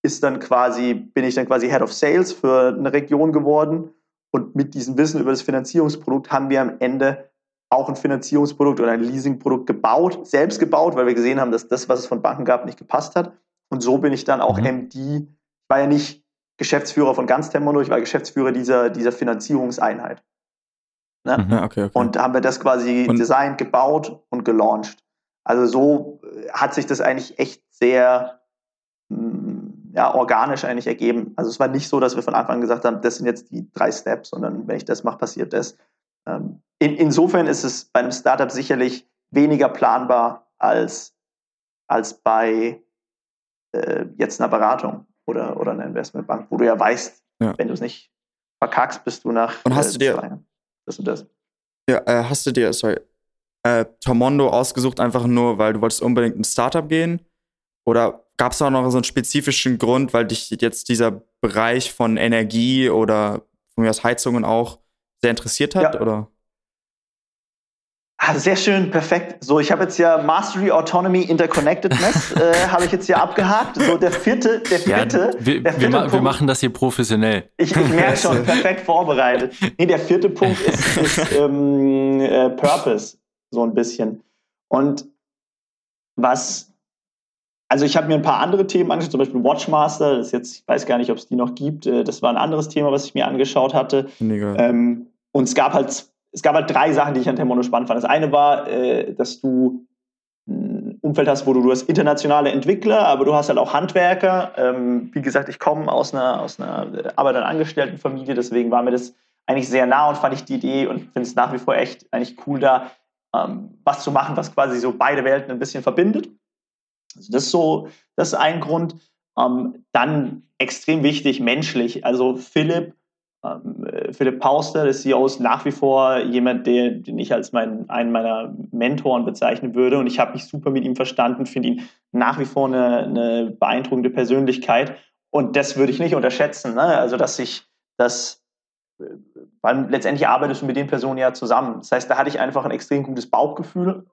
ist dann quasi, bin ich dann quasi Head of Sales für eine Region geworden. Und mit diesem Wissen über das Finanzierungsprodukt haben wir am Ende auch ein Finanzierungsprodukt oder ein Leasingprodukt gebaut, selbst gebaut, weil wir gesehen haben, dass das, was es von Banken gab, nicht gepasst hat. Und so bin ich dann auch mhm. MD. Ich war ja nicht Geschäftsführer von ganz Temmono, ich war Geschäftsführer dieser, dieser Finanzierungseinheit. Ne? Mhm, okay, okay. Und haben wir das quasi und designt, gebaut und gelauncht. Also so äh, hat sich das eigentlich echt sehr mm, ja, organisch eigentlich ergeben. Also es war nicht so, dass wir von Anfang an gesagt haben, das sind jetzt die drei Steps, sondern wenn ich das mache, passiert das. Ähm, in, insofern ist es bei einem Startup sicherlich weniger planbar als, als bei äh, jetzt einer Beratung oder, oder einer Investmentbank, wo du ja weißt, ja. wenn du es nicht verkackst, bist du nach
und hast äh, du dir, das und das. Ja, äh, hast du dir, sorry, äh, Tormondo ausgesucht, einfach nur, weil du wolltest unbedingt ein Startup gehen? Oder gab es auch noch so einen spezifischen Grund, weil dich jetzt dieser Bereich von Energie oder von mir aus Heizungen auch sehr interessiert hat? Ja. Oder?
Ah, sehr schön, perfekt. So, ich habe jetzt ja Mastery, Autonomy, Interconnectedness äh, habe ich jetzt hier abgehakt. So, der vierte, der vierte.
Ja, wir,
der
vierte wir, Punkt, wir, machen das hier professionell.
Ich, ich merke schon, perfekt vorbereitet. Nee, der vierte Punkt ist, ist ähm, äh, Purpose, so ein bisschen. Und was, also ich habe mir ein paar andere Themen angeschaut, zum Beispiel Watchmaster, das ist jetzt, ich weiß gar nicht, ob es die noch gibt. Äh, das war ein anderes Thema, was ich mir angeschaut hatte. Ähm, und es gab halt, es gab halt drei Sachen, die ich an Termono spannend fand. Das eine war, äh, dass du ein Umfeld hast, wo du, du hast internationale Entwickler, aber du hast halt auch Handwerker. Ähm, wie gesagt, ich komme aus einer, aus einer Arbeit- und Angestelltenfamilie, deswegen war mir das eigentlich sehr nah und fand ich die Idee und finde es nach wie vor echt eigentlich cool, da ähm, was zu machen, was quasi so beide Welten ein bisschen verbindet. Also das ist so, das ist ein Grund. Ähm, dann extrem wichtig, menschlich. Also Philipp, Philipp Pauster, der CEO, ist nach wie vor jemand, der, den ich als mein, einen meiner Mentoren bezeichnen würde. Und ich habe mich super mit ihm verstanden, finde ihn nach wie vor eine, eine, beeindruckende Persönlichkeit. Und das würde ich nicht unterschätzen. Ne? Also, dass ich das, äh, weil letztendlich arbeitest du mit den Personen ja zusammen. Das heißt, da hatte ich einfach ein extrem gutes Bauchgefühl,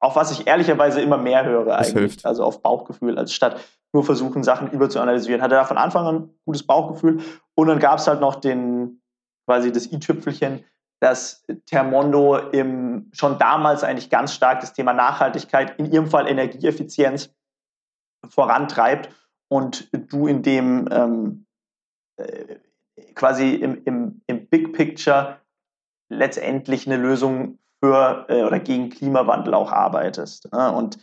auf was ich ehrlicherweise immer mehr höre das eigentlich. Hilft. Also auf Bauchgefühl, als statt nur versuchen, Sachen überzuanalysieren. Hatte da von Anfang an ein gutes Bauchgefühl. Und dann gab es halt noch den, quasi das i-Tüpfelchen, dass Termondo im, schon damals eigentlich ganz stark das Thema Nachhaltigkeit, in ihrem Fall Energieeffizienz, vorantreibt und du in dem ähm, äh, quasi im, im, im Big Picture letztendlich eine Lösung für äh, oder gegen Klimawandel auch arbeitest. Äh, und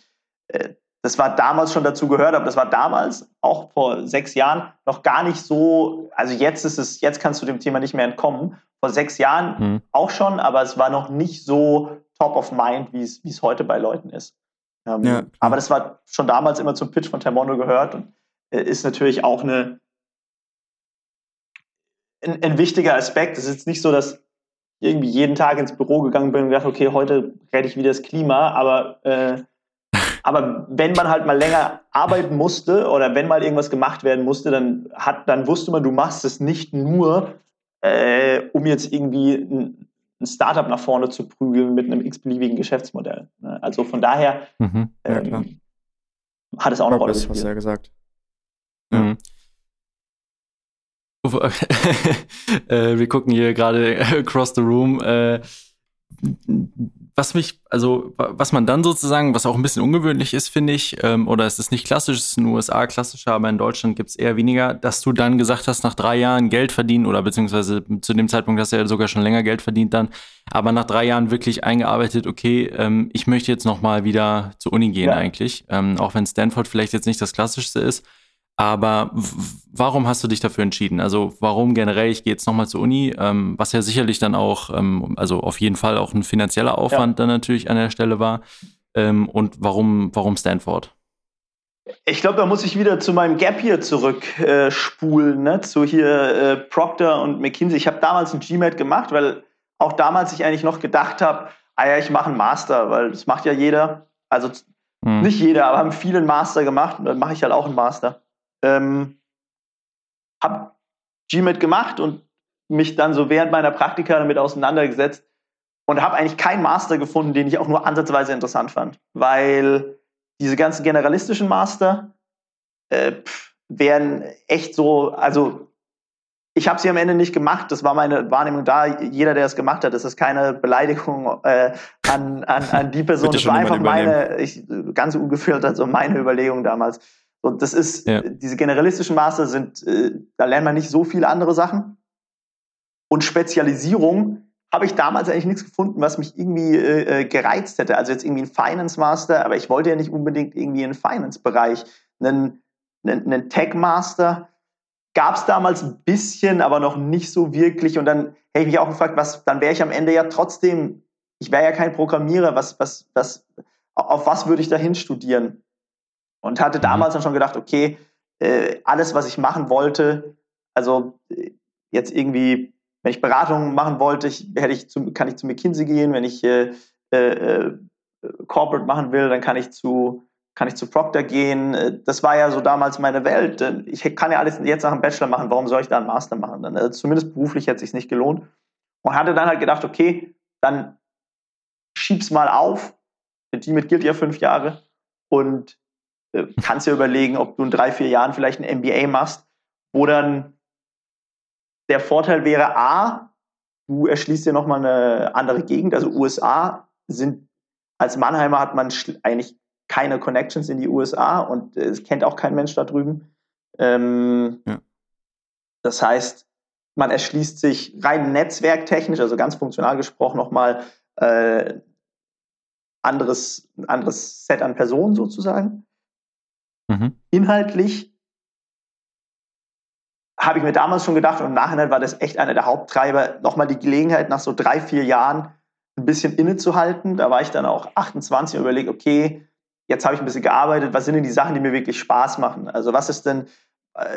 äh, das war damals schon dazu gehört, aber das war damals, auch vor sechs Jahren, noch gar nicht so, also jetzt ist es, jetzt kannst du dem Thema nicht mehr entkommen. Vor sechs Jahren mhm. auch schon, aber es war noch nicht so top of mind, wie es, heute bei Leuten ist. Ähm, ja. Aber das war schon damals immer zum Pitch von Termondo gehört und äh, ist natürlich auch eine, ein, ein wichtiger Aspekt. Es ist jetzt nicht so, dass irgendwie jeden Tag ins Büro gegangen bin und gedacht, okay, heute rette ich wieder das Klima, aber, äh, aber wenn man halt mal länger arbeiten musste oder wenn mal irgendwas gemacht werden musste, dann, hat, dann wusste man, du machst es nicht nur, äh, um jetzt irgendwie ein, ein Startup nach vorne zu prügeln mit einem x-beliebigen Geschäftsmodell. Ne? Also von daher mhm, ja, ähm, hat es auch eine Rolle
gespielt. Was er gesagt.
Mhm. äh, wir gucken hier gerade across the room. Äh, was mich, also was man dann sozusagen, was auch ein bisschen ungewöhnlich ist, finde ich, ähm, oder es ist nicht klassisch, es ist in den USA klassischer, aber in Deutschland gibt es eher weniger, dass du dann gesagt hast, nach drei Jahren Geld verdienen oder beziehungsweise zu dem Zeitpunkt hast du ja sogar schon länger Geld verdient dann, aber nach drei Jahren wirklich eingearbeitet, okay, ähm, ich möchte jetzt noch mal wieder zur Uni gehen ja. eigentlich, ähm, auch wenn Stanford vielleicht jetzt nicht das Klassischste ist, aber warum hast du dich dafür entschieden? Also warum generell, ich gehe jetzt nochmal zur Uni, ähm, was ja sicherlich dann auch, ähm, also auf jeden Fall auch ein finanzieller Aufwand ja. dann natürlich an der Stelle war. Ähm, und warum, warum Stanford?
Ich glaube, da muss ich wieder zu meinem Gap hier zurückspulen, äh, ne? zu hier äh, Procter und McKinsey. Ich habe damals ein GMAT gemacht, weil auch damals ich eigentlich noch gedacht habe, ah ja, ich mache einen Master, weil das macht ja jeder. Also hm. nicht jeder, aber haben viele einen Master gemacht und dann mache ich halt auch einen Master. Ähm, habe GMAT gemacht und mich dann so während meiner Praktika damit auseinandergesetzt und habe eigentlich keinen Master gefunden, den ich auch nur ansatzweise interessant fand, weil diese ganzen generalistischen Master äh, wären echt so, also ich habe sie am Ende nicht gemacht, das war meine Wahrnehmung da. Jeder, der es gemacht hat, das ist keine Beleidigung äh, an, an, an die Person. das war einfach meine, ich, ganz ungefiltert, also meine Überlegung damals. Und das ist, ja. diese generalistischen Master sind, äh, da lernt man nicht so viele andere Sachen. Und Spezialisierung habe ich damals eigentlich nichts gefunden, was mich irgendwie äh, äh, gereizt hätte. Also jetzt irgendwie ein Finance Master, aber ich wollte ja nicht unbedingt irgendwie einen Finance-Bereich. Einen, einen, einen Tech Master gab es damals ein bisschen, aber noch nicht so wirklich. Und dann hätte ich mich auch gefragt, was, dann wäre ich am Ende ja trotzdem, ich wäre ja kein Programmierer, was, was, was, auf was würde ich dahin studieren? Und hatte mhm. damals dann schon gedacht, okay, äh, alles, was ich machen wollte, also äh, jetzt irgendwie, wenn ich Beratungen machen wollte, ich, hätte ich zu, kann ich zu McKinsey gehen, wenn ich äh, äh, äh, Corporate machen will, dann kann ich zu kann ich zu Procter gehen. Das war ja so damals meine Welt. Ich kann ja alles jetzt nach dem Bachelor machen. Warum soll ich da einen Master machen? Dann, also zumindest beruflich hätte es sich nicht gelohnt. Und hatte dann halt gedacht, okay, dann schieb's mal auf. Die mit gilt ja fünf Jahre. Und kannst dir überlegen, ob du in drei, vier Jahren vielleicht ein MBA machst, wo dann der Vorteil wäre, A, du erschließt dir nochmal eine andere Gegend. Also USA sind, als Mannheimer hat man eigentlich keine Connections in die USA und es kennt auch kein Mensch da drüben. Ähm, ja. Das heißt, man erschließt sich rein netzwerktechnisch, also ganz funktional gesprochen, nochmal äh, anderes, anderes Set an Personen sozusagen. Mhm. Inhaltlich habe ich mir damals schon gedacht und im Nachhinein war das echt einer der Haupttreiber, nochmal die Gelegenheit nach so drei, vier Jahren ein bisschen innezuhalten. Da war ich dann auch 28 und überlegt, okay, jetzt habe ich ein bisschen gearbeitet, was sind denn die Sachen, die mir wirklich Spaß machen? Also was ist denn äh,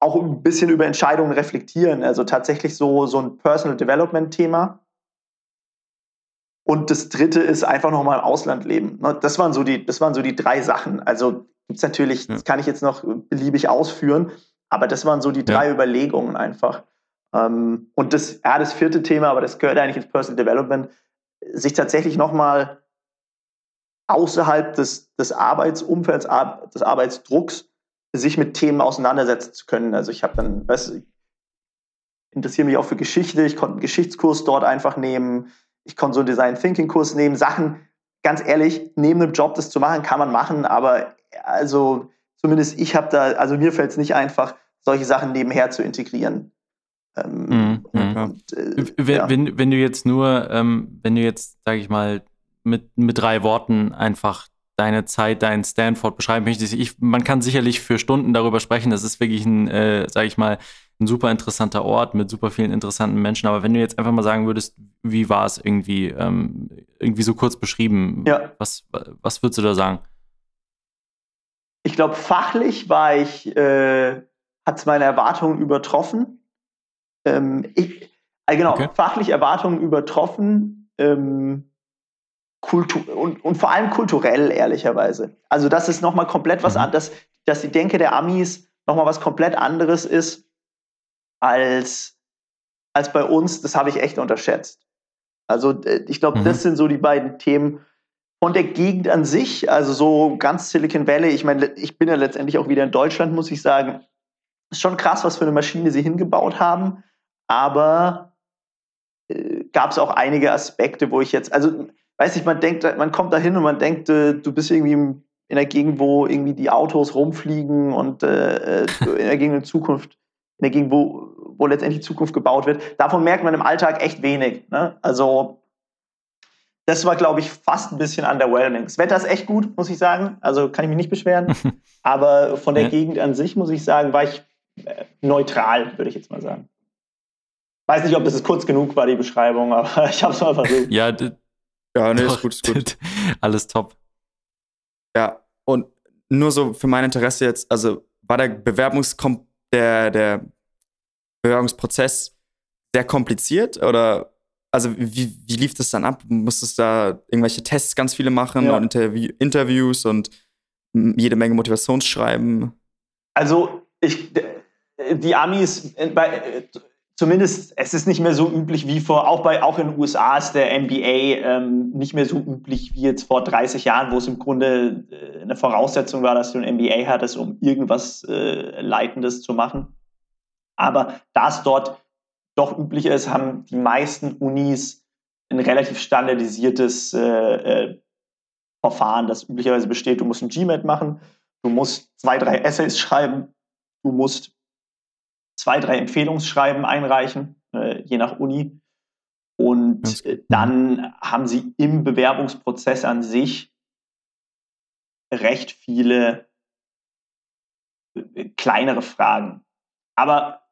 auch ein bisschen über Entscheidungen reflektieren, also tatsächlich so, so ein Personal Development Thema. Und das dritte ist einfach nochmal im Ausland leben. Ne, das waren so die, das waren so die drei Sachen. Also gibt es natürlich, das kann ich jetzt noch beliebig ausführen, aber das waren so die drei. Überlegungen einfach. Ähm, und das, ja, das vierte Thema, aber das gehört eigentlich ins Personal Development, sich tatsächlich nochmal außerhalb des, des Arbeitsumfelds, des Arbeitsdrucks, sich mit Themen auseinandersetzen zu können. Also ich habe dann, weißt du, interessiere mich auch für Geschichte, ich konnte einen Geschichtskurs dort einfach nehmen, ich konnte so einen Design Thinking Kurs nehmen, Sachen, ganz ehrlich, neben einem Job das zu machen, kann man machen, aber also zumindest ich habe da, also mir fällt es nicht einfach, solche Sachen nebenher zu integrieren.
Ähm, mhm, und, äh, wenn, ja. wenn, wenn, du jetzt nur, ähm, wenn du jetzt, sage ich mal, mit, mit drei Worten einfach deine Zeit, dein Stanford beschreiben möchtest, ich, man kann sicherlich für Stunden darüber sprechen. Das ist wirklich ein, äh, sage ich mal, ein super interessanter Ort mit super vielen interessanten Menschen. Aber wenn du jetzt einfach mal sagen würdest, wie war es irgendwie, ähm, irgendwie so kurz beschrieben, ja. was, was würdest du da sagen?
Ich glaube, fachlich war ich, äh, hat es meine Erwartungen übertroffen. Ähm, ich, äh, genau, okay. fachlich Erwartungen übertroffen. Ähm, Kultur und, und vor allem kulturell, ehrlicherweise. Also, das ist nochmal komplett was mhm. anderes, dass die Denke der Amis nochmal was komplett anderes ist als, als bei uns, das habe ich echt unterschätzt. Also, ich glaube, mhm. das sind so die beiden Themen von der Gegend an sich, also so ganz Silicon Valley. Ich meine, ich bin ja letztendlich auch wieder in Deutschland, muss ich sagen. Ist schon krass, was für eine Maschine sie hingebaut haben. Aber äh, gab es auch einige Aspekte, wo ich jetzt, also weiß ich, man denkt, man kommt da hin und man denkt, äh, du bist irgendwie in der Gegend, wo irgendwie die Autos rumfliegen und äh, äh in der Gegend in Zukunft, in der Gegend, wo, wo letztendlich Zukunft gebaut wird. Davon merkt man im Alltag echt wenig. Ne? Also das war, glaube ich, fast ein bisschen underwhelming. Das Wetter ist echt gut, muss ich sagen. Also kann ich mich nicht beschweren. Aber von der ja. Gegend an sich, muss ich sagen, war ich äh, neutral, würde ich jetzt mal sagen. Weiß nicht, ob das kurz genug war, die Beschreibung, aber ich habe es mal versucht.
Ja,
ja, nee, ist gut, ist gut.
Alles top.
Ja, und nur so für mein Interesse jetzt, also war der Bewerbungskom der, der Bewerbungsprozess sehr kompliziert oder also wie, wie lief das dann ab? Musstest du da irgendwelche Tests ganz viele machen ja. und Interview Interviews und jede Menge Motivationsschreiben?
Also ich, die Amis, äh, bei, zumindest, es ist nicht mehr so üblich wie vor, auch, bei, auch in den USA ist der MBA ähm, nicht mehr so üblich wie jetzt vor 30 Jahren, wo es im Grunde äh, eine Voraussetzung war, dass du ein MBA hattest, um irgendwas äh, Leitendes zu machen. Aber da es dort doch üblich ist, haben die meisten Unis ein relativ standardisiertes äh, äh, Verfahren, das üblicherweise besteht, du musst ein GMAT machen, du musst zwei, drei Essays schreiben, du musst zwei, drei Empfehlungsschreiben einreichen, äh, je nach Uni. Und äh, dann haben sie im Bewerbungsprozess an sich recht viele äh, kleinere Fragen. Aber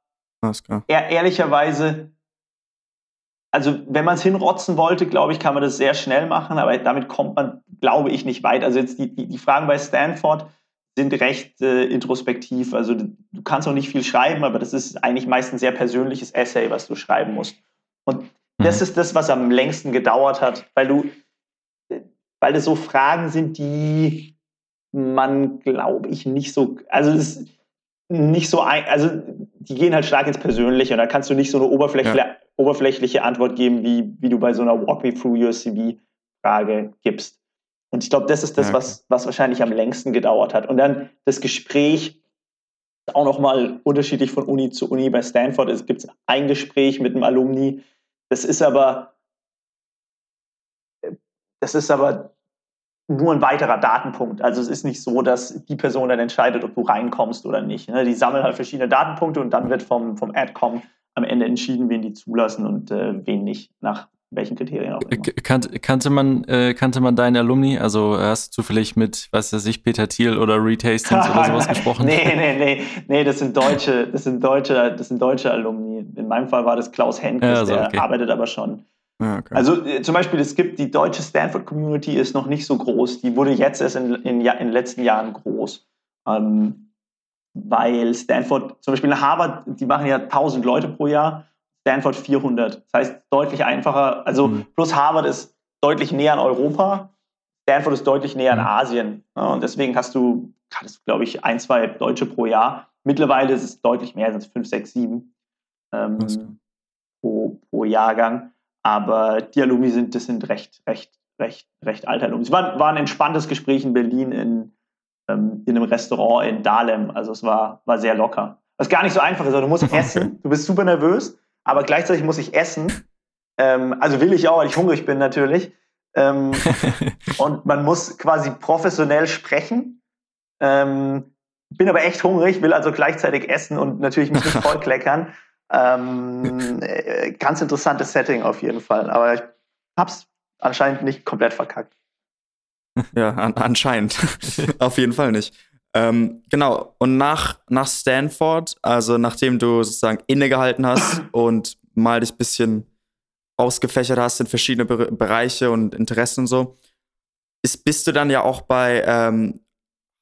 ehr ehrlicherweise, also wenn man es hinrotzen wollte, glaube ich, kann man das sehr schnell machen, aber damit kommt man, glaube ich, nicht weit. Also jetzt die, die, die Fragen bei Stanford, sind recht äh, introspektiv. Also du, du kannst auch nicht viel schreiben, aber das ist eigentlich meist ein sehr persönliches Essay, was du schreiben musst. Und mhm. das ist das, was am längsten gedauert hat, weil du, weil das so Fragen sind, die man, glaube ich, nicht so, also es ist nicht so, ein, also die gehen halt stark ins Persönliche und da kannst du nicht so eine oberflächliche, ja. oberflächliche Antwort geben, wie, wie du bei so einer Walk Me Through Your CV Frage gibst. Und ich glaube, das ist das, ja, was, was wahrscheinlich am längsten gedauert hat. Und dann das Gespräch auch nochmal unterschiedlich von Uni zu Uni. Bei Stanford gibt es ein Gespräch mit einem Alumni. Das ist aber, das ist aber nur ein weiterer Datenpunkt. Also es ist nicht so, dass die Person dann entscheidet, ob du reinkommst oder nicht. Ne? Die sammeln halt verschiedene Datenpunkte und dann wird vom, vom Adcom am Ende entschieden, wen die zulassen und äh, wen nicht, nach welchen Kriterien auch immer.
Kannte, kannte, man, äh, kannte man deine Alumni? Also hast du zufällig mit, was weiß ich, Peter Thiel oder Retastings oder sowas gesprochen?
Nee, nee, nee, nee, das sind deutsche, das sind deutsche, das sind deutsche Alumni. In meinem Fall war das Klaus Henkes, also, der okay. arbeitet aber schon Ah, okay. Also äh, zum Beispiel, es gibt die deutsche Stanford-Community ist noch nicht so groß. Die wurde jetzt erst in, in, in den letzten Jahren groß. Ähm, weil Stanford, zum Beispiel in Harvard, die machen ja 1000 Leute pro Jahr, Stanford 400. Das heißt, deutlich einfacher. Also mhm. plus Harvard ist deutlich näher an Europa, Stanford ist deutlich näher mhm. an Asien. Ja, und deswegen hast du, hattest, glaube ich, ein, zwei Deutsche pro Jahr. Mittlerweile ist es deutlich mehr, sind es fünf, sechs, sieben ähm, pro, pro Jahrgang. Aber die Alumni sind, das sind recht, recht, recht, recht alte Alumni. Es war, war ein entspanntes Gespräch in Berlin in, ähm, in einem Restaurant in Dahlem. Also es war, war sehr locker. Was gar nicht so einfach ist, du musst essen, du bist super nervös, aber gleichzeitig muss ich essen. Ähm, also will ich auch, weil ich hungrig bin natürlich. Ähm, und man muss quasi professionell sprechen. Ähm, bin aber echt hungrig, will also gleichzeitig essen und natürlich mich nicht vollkleckern. Ähm, äh, ganz interessantes Setting auf jeden Fall. Aber ich hab's anscheinend nicht komplett verkackt.
Ja, an, anscheinend. auf jeden Fall nicht. Ähm, genau, und nach, nach Stanford, also nachdem du sozusagen innegehalten hast und mal dich ein bisschen ausgefächert hast in verschiedene Be Bereiche und Interessen und so, ist, bist du dann ja auch bei ähm,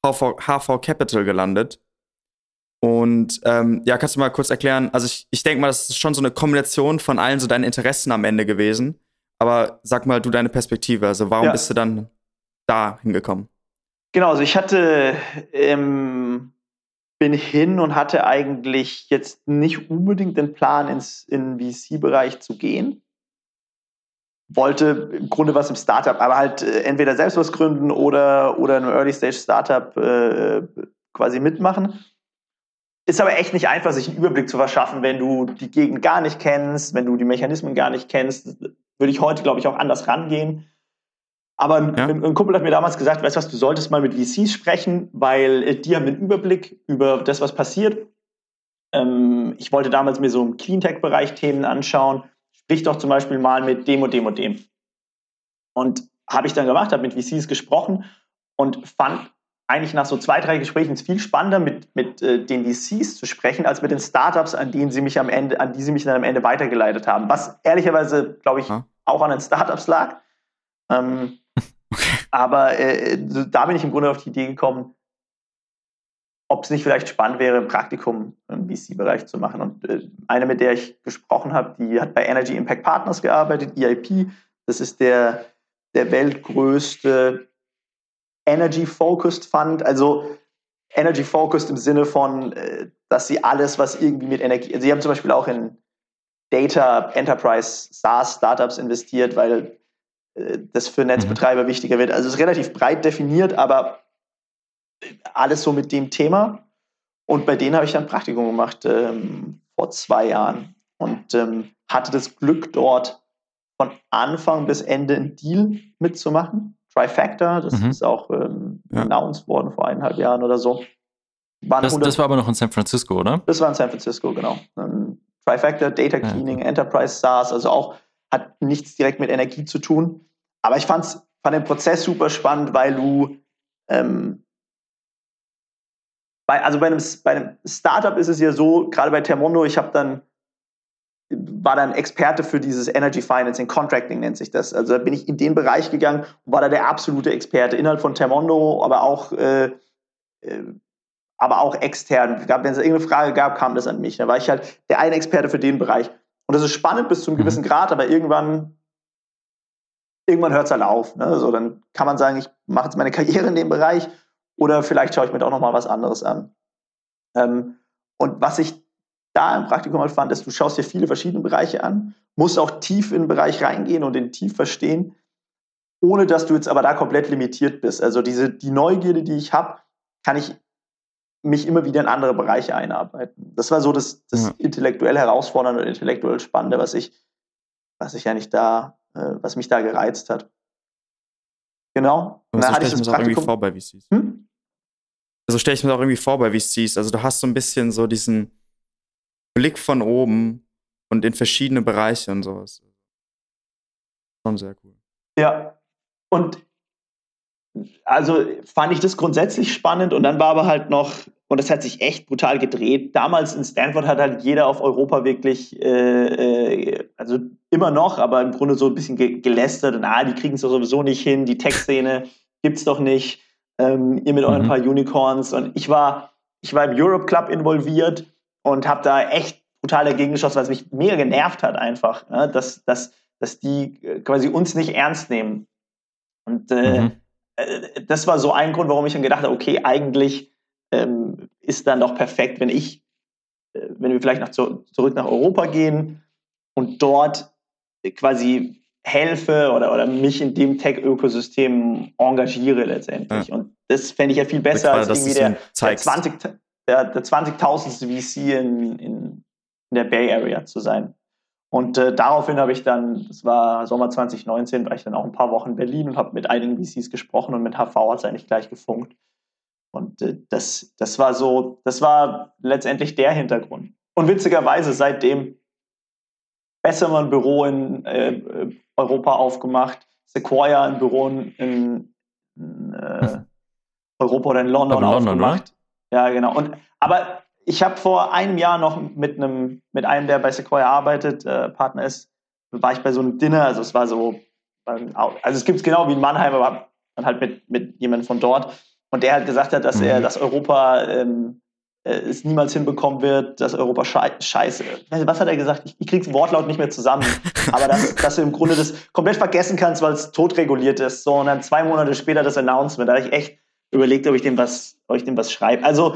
HV, HV Capital gelandet. Und ähm, ja, kannst du mal kurz erklären? Also ich, ich denke mal, das ist schon so eine Kombination von allen so deinen Interessen am Ende gewesen. Aber sag mal du deine Perspektive. Also warum ja. bist du dann da hingekommen?
Genau, also ich hatte, ähm, bin hin und hatte eigentlich jetzt nicht unbedingt den Plan, ins in VC-Bereich zu gehen. Wollte im Grunde was im Startup, aber halt äh, entweder selbst was gründen oder, oder in einem Early-Stage-Startup äh, quasi mitmachen ist aber echt nicht einfach, sich einen Überblick zu verschaffen, wenn du die Gegend gar nicht kennst, wenn du die Mechanismen gar nicht kennst. Würde ich heute, glaube ich, auch anders rangehen. Aber ja. ein, ein, Kumpel hat mir damals gesagt, weißt du was, du solltest mal mit VCs sprechen, weil äh, die haben einen Überblick über das, was passiert. Ähm, ich wollte damals mir so im Cleantech-Bereich Themen anschauen. Sprich doch zum Beispiel mal mit dem und dem und dem. Und habe ich dann gemacht, habe mit VCs gesprochen und fand eigentlich nach so zwei, drei Gesprächen viel spannender, mit, mit äh, den VCs zu sprechen, als mit den Startups, an denen sie mich am Ende, an die sie mich dann am Ende weitergeleitet haben. Was ehrlicherweise, glaube ich, ja. auch an den Startups lag. Ähm. Aber äh, da bin ich im Grunde auf die Idee gekommen, ob es nicht vielleicht spannend wäre, ein Praktikum im VC-Bereich zu machen. Und äh, eine, mit der ich gesprochen habe, die hat bei Energy Impact Partners gearbeitet, EIP. Das ist der, der weltgrößte Energy-Focused Fund, also Energy-Focused im Sinne von, äh, dass sie alles, was irgendwie mit Energie, also sie haben zum Beispiel auch in Data Enterprise SaaS Startups investiert, weil äh, das für Netzbetreiber mhm. wichtiger wird. Also es ist relativ breit definiert, aber alles so mit dem Thema. Und bei denen habe ich dann Praktikum gemacht ähm, vor zwei Jahren und ähm, hatte das Glück, dort von Anfang bis Ende einen Deal mitzumachen. Trifactor, das mhm. ist auch ähm, ja. announced worden vor eineinhalb Jahren oder so.
Das, das, war aber noch in San Francisco, oder?
Das war in San Francisco, genau. Ähm, Trifactor, Data Cleaning, ja. Enterprise SaaS, also auch hat nichts direkt mit Energie zu tun. Aber ich fand's, fand den Prozess super spannend, weil du ähm, bei, also bei einem, bei einem Startup ist es ja so, gerade bei Termondo, ich habe dann war dann Experte für dieses Energy Financing, Contracting nennt sich das. Also da bin ich in den Bereich gegangen und war da der absolute Experte innerhalb von Termondo, aber auch, äh, äh, aber auch extern. Wenn es irgendeine Frage gab, kam das an mich. Da war ich halt der eine Experte für den Bereich. Und das ist spannend bis zu einem mhm. gewissen Grad, aber irgendwann, irgendwann hört es halt auf. Ne? So, dann kann man sagen, ich mache jetzt meine Karriere in dem Bereich oder vielleicht schaue ich mir doch nochmal was anderes an. Ähm, und was ich da im Praktikum halt fand, dass du schaust dir viele verschiedene Bereiche an, musst auch tief in den Bereich reingehen und den tief verstehen, ohne dass du jetzt aber da komplett limitiert bist. Also diese, die Neugierde, die ich habe, kann ich mich immer wieder in andere Bereiche einarbeiten. Das war so das, das ja. intellektuell herausfordernde und intellektuell spannende, was ich, was ich eigentlich da, äh, was mich da gereizt hat. genau.
Und so stelle ich mir das auch irgendwie vor bei VCs. Hm? Also stelle ich mir das auch irgendwie vor bei VCs. Also du hast so ein bisschen so diesen Blick von oben und in verschiedene Bereiche und sowas. Schon sehr cool.
Ja. Und also fand ich das grundsätzlich spannend und dann war aber halt noch, und das hat sich echt brutal gedreht. Damals in Stanford hat halt jeder auf Europa wirklich, äh, äh also immer noch, aber im Grunde so ein bisschen ge gelästert und ah, die kriegen es doch sowieso nicht hin, die Tech-Szene gibt es doch nicht, ähm, ihr mit euren mhm. paar Unicorns. Und ich war, ich war im Europe Club involviert und habe da echt brutal dagegen geschossen, was mich mega genervt hat einfach, ne? dass, dass, dass die äh, quasi uns nicht ernst nehmen. Und äh, mhm. Äh, das war so ein Grund, warum ich dann gedacht habe, okay, eigentlich ähm, ist dann doch perfekt, wenn ich, äh, wenn wir vielleicht nach, zurück nach Europa gehen und dort quasi helfe oder, oder mich in dem Tech-Ökosystem engagiere letztendlich. Ja. Und das fände ich ja viel besser als irgendwie der, der 20, der, der 20.000. VC in, in, in der Bay Area zu sein. Und äh, daraufhin habe ich dann, das war Sommer 2019, war ich dann auch ein paar Wochen in Berlin und habe mit einigen VCs gesprochen und mit HV hat es eigentlich gleich gefunkt. Und äh, das, das war so, das war letztendlich der Hintergrund. Und witzigerweise seitdem besser ein Büro in äh, Europa aufgemacht, Sequoia ein Büro in, in äh, Europa oder in London, in London aufgemacht. Oder? Ja, genau. Und, aber ich habe vor einem Jahr noch mit einem, mit einem, der bei Sequoia arbeitet, äh, Partner ist, war ich bei so einem Dinner, also es war so, also es gibt es genau wie in Mannheim, aber dann halt mit, mit jemandem von dort. Und der halt gesagt hat, dass mhm. er, dass Europa ähm, äh, es niemals hinbekommen wird, dass Europa schei scheiße. Was hat er gesagt? Ich, ich krieg's Wortlaut nicht mehr zusammen. Aber dass, dass du im Grunde das komplett vergessen kannst, weil es totreguliert ist. So, und dann zwei Monate später das Announcement. Da habe ich echt überlegt, ob ich dem was, ich dem was schreibe. Also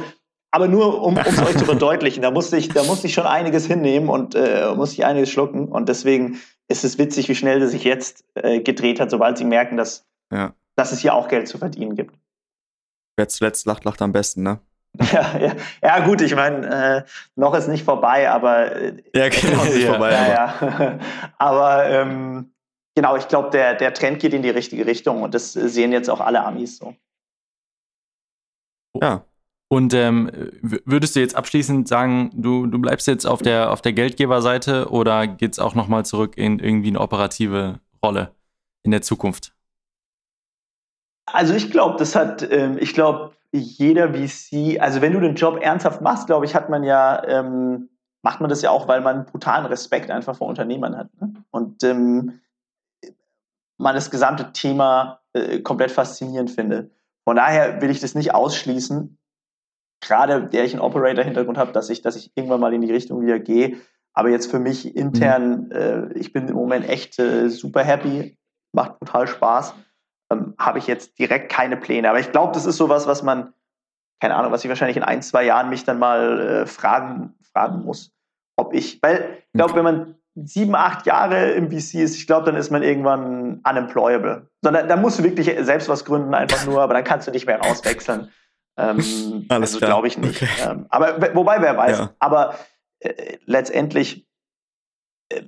aber nur, um es euch zu verdeutlichen, da musste ich, da musste ich schon einiges hinnehmen und äh, musste ich einiges schlucken. Und deswegen ist es witzig, wie schnell das sich jetzt äh, gedreht hat, sobald sie merken, dass, ja. dass es hier auch Geld zu verdienen gibt.
Wer zuletzt lacht, lacht am besten, ne?
Ja, ja, ja gut, ich meine, äh, noch ist nicht vorbei, aber. Äh,
ja, genau, ist nicht vorbei.
Ja, ja. aber ähm, genau, ich glaube, der, der Trend geht in die richtige Richtung und das sehen jetzt auch alle Amis so.
Ja, und ähm, würdest du jetzt abschließend sagen, du, du bleibst jetzt auf der, auf der Geldgeberseite oder geht es auch nochmal zurück in irgendwie eine operative Rolle in der Zukunft?
Also ich glaube, das hat, ähm, ich glaube, jeder VC, also wenn du den Job ernsthaft machst, glaube ich, hat man ja, ähm, macht man das ja auch, weil man brutalen Respekt einfach vor Unternehmern hat. Ne? Und ähm, man das gesamte Thema äh, komplett faszinierend findet. Von daher will ich das nicht ausschließen gerade der ich einen Operator-Hintergrund habe, dass ich, dass ich irgendwann mal in die Richtung wieder gehe. Aber jetzt für mich intern, mhm. äh, ich bin im Moment echt äh, super happy, macht total Spaß. Ähm, habe ich jetzt direkt keine Pläne. Aber ich glaube, das ist sowas, was man, keine Ahnung, was ich wahrscheinlich in ein, zwei Jahren mich dann mal äh, fragen, fragen muss. Ob ich, weil ich glaube, wenn man sieben, acht Jahre im VC ist, ich glaube, dann ist man irgendwann unemployable. Sondern da musst du wirklich selbst was gründen, einfach nur, aber dann kannst du nicht mehr rauswechseln. Ähm, Alles also glaube ich nicht. Okay. Ähm, aber wobei, wer weiß. Ja. Aber äh, letztendlich äh,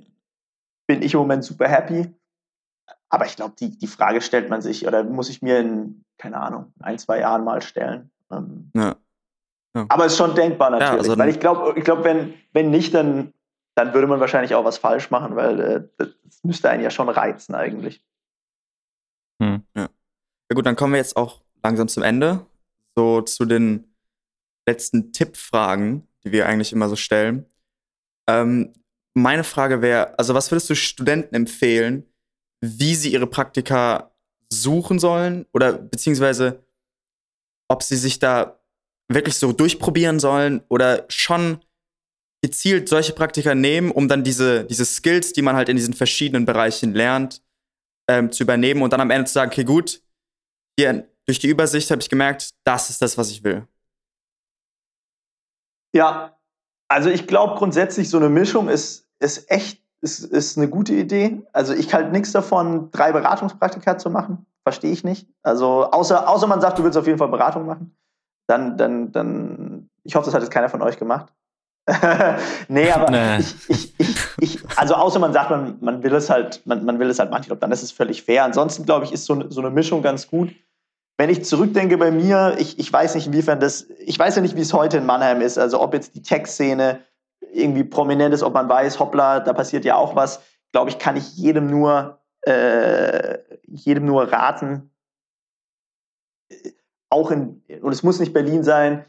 bin ich im Moment super happy. Aber ich glaube, die, die Frage stellt man sich oder muss ich mir in, keine Ahnung, ein, zwei Jahren mal stellen. Ähm, ja. Ja. Aber ist schon denkbar natürlich. Ja, also weil ich glaube, ich glaub, wenn, wenn nicht, dann, dann würde man wahrscheinlich auch was falsch machen, weil äh, das müsste einen ja schon reizen eigentlich.
Hm. Ja. ja gut, dann kommen wir jetzt auch langsam zum Ende so zu den letzten Tippfragen, die wir eigentlich immer so stellen. Ähm, meine Frage wäre, also was würdest du Studenten empfehlen, wie sie ihre Praktika suchen sollen oder beziehungsweise ob sie sich da wirklich so durchprobieren sollen oder schon gezielt solche Praktika nehmen, um dann diese, diese Skills, die man halt in diesen verschiedenen Bereichen lernt, ähm, zu übernehmen und dann am Ende zu sagen, okay, gut, hier durch die Übersicht habe ich gemerkt, das ist das, was ich will.
Ja, also ich glaube grundsätzlich, so eine Mischung ist, ist echt, ist, ist eine gute Idee. Also ich halte nichts davon, drei Beratungspraktika zu machen. Verstehe ich nicht. Also außer, außer man sagt, du willst auf jeden Fall Beratung machen. Dann, dann, dann, ich hoffe, das hat jetzt keiner von euch gemacht. nee, aber nee. Ich, ich, ich, ich, also außer man sagt, man, man will es halt, man, man will es halt manchmal, dann ist es völlig fair. Ansonsten, glaube ich, ist so, so eine Mischung ganz gut. Wenn ich zurückdenke bei mir, ich, ich weiß nicht, inwiefern das, ich weiß ja nicht, wie es heute in Mannheim ist, also ob jetzt die Tech-Szene irgendwie prominent ist, ob man weiß, hoppla, da passiert ja auch was, glaube ich, kann ich jedem nur, äh, jedem nur raten, auch in, und es muss nicht Berlin sein,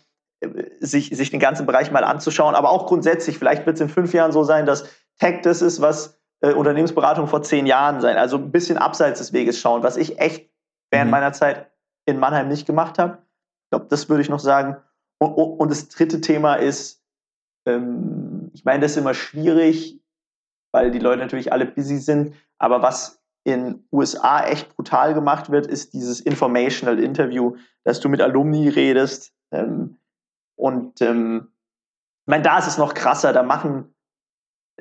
sich, sich den ganzen Bereich mal anzuschauen, aber auch grundsätzlich, vielleicht wird es in fünf Jahren so sein, dass Tech das ist, was äh, Unternehmensberatung vor zehn Jahren sein, also ein bisschen abseits des Weges schauen, was ich echt während mhm. meiner Zeit in Mannheim nicht gemacht habe. Ich glaube, das würde ich noch sagen. Und, und das dritte Thema ist, ähm, ich meine, das ist immer schwierig, weil die Leute natürlich alle busy sind, aber was in USA echt brutal gemacht wird, ist dieses Informational Interview, dass du mit Alumni redest. Ähm, und ähm, ich meine, da ist es noch krasser, da machen,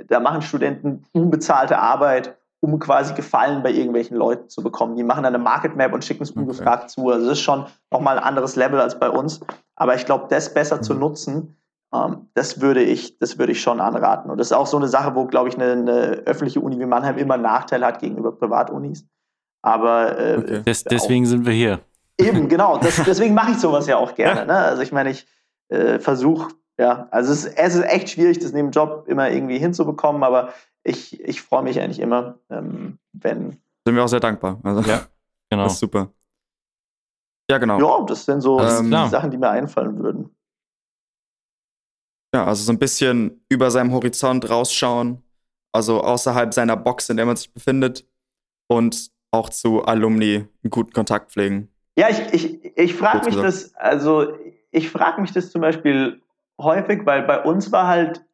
da machen Studenten unbezahlte Arbeit, um quasi Gefallen bei irgendwelchen Leuten zu bekommen. Die machen dann eine Market Map und schicken es ungefragt okay. zu. Also das ist schon nochmal ein anderes Level als bei uns. Aber ich glaube, das besser mhm. zu nutzen, ähm, das würde ich, das würde ich schon anraten. Und das ist auch so eine Sache, wo, glaube ich, eine, eine öffentliche Uni wie Mannheim immer einen Nachteil hat gegenüber Privatunis. Aber
äh, okay. Des, deswegen sind wir hier.
Eben, genau. Das, deswegen mache ich sowas ja auch gerne. Ne? Also ich meine, ich äh, versuche, ja, also es, es, ist echt schwierig, das neben Job immer irgendwie hinzubekommen, aber ich, ich freue mich eigentlich immer, ähm, wenn.
Sind wir auch sehr dankbar. Also, ja, genau. Das ist super.
Ja, genau. Ja, das sind so ähm, die Sachen, die mir einfallen würden.
Ja, also so ein bisschen über seinem Horizont rausschauen, also außerhalb seiner Box, in der man sich befindet und auch zu Alumni einen guten Kontakt pflegen.
Ja, ich, ich, ich frage mich das, also ich frage mich das zum Beispiel häufig, weil bei uns war halt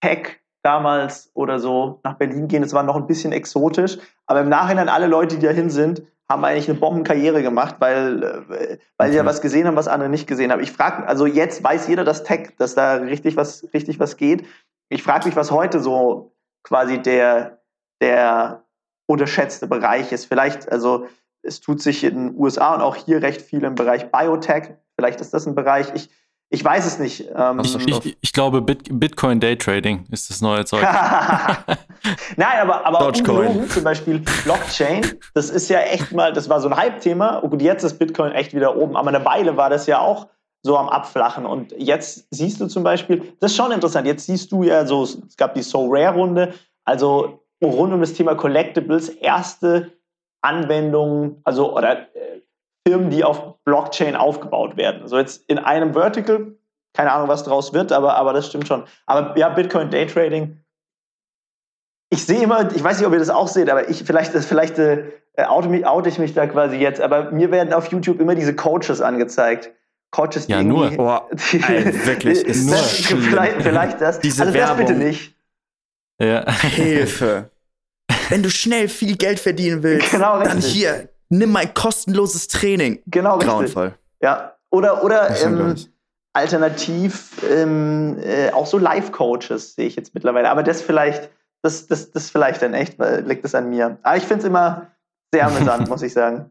Tech damals oder so nach Berlin gehen, das war noch ein bisschen exotisch, aber im Nachhinein alle Leute, die dahin sind, haben eigentlich eine Bombenkarriere gemacht, weil, äh, weil sie ja was gesehen haben, was andere nicht gesehen haben. Ich frage, also jetzt weiß jeder das Tech, dass da richtig was, richtig was geht. Ich frage mich, was heute so quasi der, der unterschätzte Bereich ist. Vielleicht, also es tut sich in den USA und auch hier recht viel im Bereich Biotech. Vielleicht ist das ein Bereich. Ich, ich weiß es nicht.
Ähm, ich, ich, ich, glaube, Bit Bitcoin Daytrading ist das neue Zeug.
Nein, aber, aber ungelogen, zum Beispiel Blockchain, das ist ja echt mal, das war so ein Hype-Thema. Und jetzt ist Bitcoin echt wieder oben. Aber eine Weile war das ja auch so am Abflachen. Und jetzt siehst du zum Beispiel, das ist schon interessant, jetzt siehst du ja so, es gab die So Rare-Runde, also rund um das Thema Collectibles, erste Anwendungen, also oder Firmen, die auf Blockchain aufgebaut werden. So jetzt in einem Vertical, keine Ahnung, was draus wird, aber, aber das stimmt schon. Aber ja, Bitcoin Daytrading. Ich sehe immer, ich weiß nicht, ob ihr das auch seht, aber ich vielleicht, vielleicht äh, oute, mich, oute ich mich da quasi jetzt, aber mir werden auf YouTube immer diese Coaches angezeigt. Coaches,
die ja, nur. Boah,
die, Ey, wirklich, ist nur
vielleicht, vielleicht das.
Diese also Werbung.
das bitte nicht.
Ja. Hilfe. Wenn du schnell viel Geld verdienen willst, genau, dann hier, nimm mein kostenloses Training.
Genau,
Grauenvoll.
Richtig. Ja. Oder, oder ähm, alternativ ähm, äh, auch so Life-Coaches sehe ich jetzt mittlerweile. Aber das vielleicht, das, das, das vielleicht dann echt, weil liegt es an mir. Aber ich finde es immer sehr amüsant, muss ich sagen.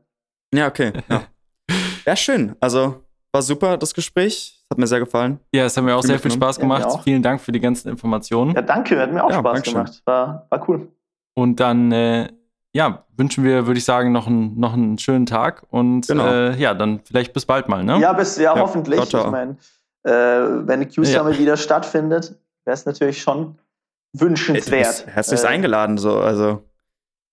Ja, okay. Ja. ja, schön. Also war super, das Gespräch. Hat mir sehr gefallen.
Ja, es hat mir auch sehr viel Spaß gemacht. Ja, Vielen Dank für die ganzen Informationen.
Ja, danke, hat mir auch ja, Spaß gemacht. War, war cool.
Und dann äh, ja, wünschen wir, würde ich sagen, noch, ein, noch einen schönen Tag und genau. äh, ja, dann vielleicht bis bald mal, ne?
Ja, bis, ja, ja hoffentlich. Ciao, ciao. Ich meine, äh, wenn die Q-Summit ja. wieder stattfindet, wäre es natürlich schon wünschenswert.
Herzlich äh, eingeladen, so, also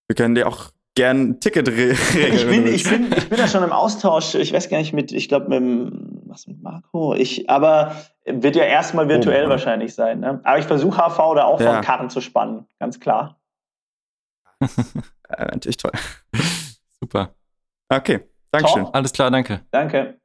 wir können dir auch gern ein Ticket regeln.
Ich bin, ich, bin, ich bin ja schon im Austausch, ich weiß gar nicht, mit, ich glaube, mit, was mit Marco, ich, aber wird ja erstmal virtuell oh, wahrscheinlich sein. Ne? Aber ich versuche HV da auch ja. von Karten zu spannen, ganz klar.
äh, natürlich toll.
Super.
Okay, Dankeschön.
Alles klar, danke.
Danke.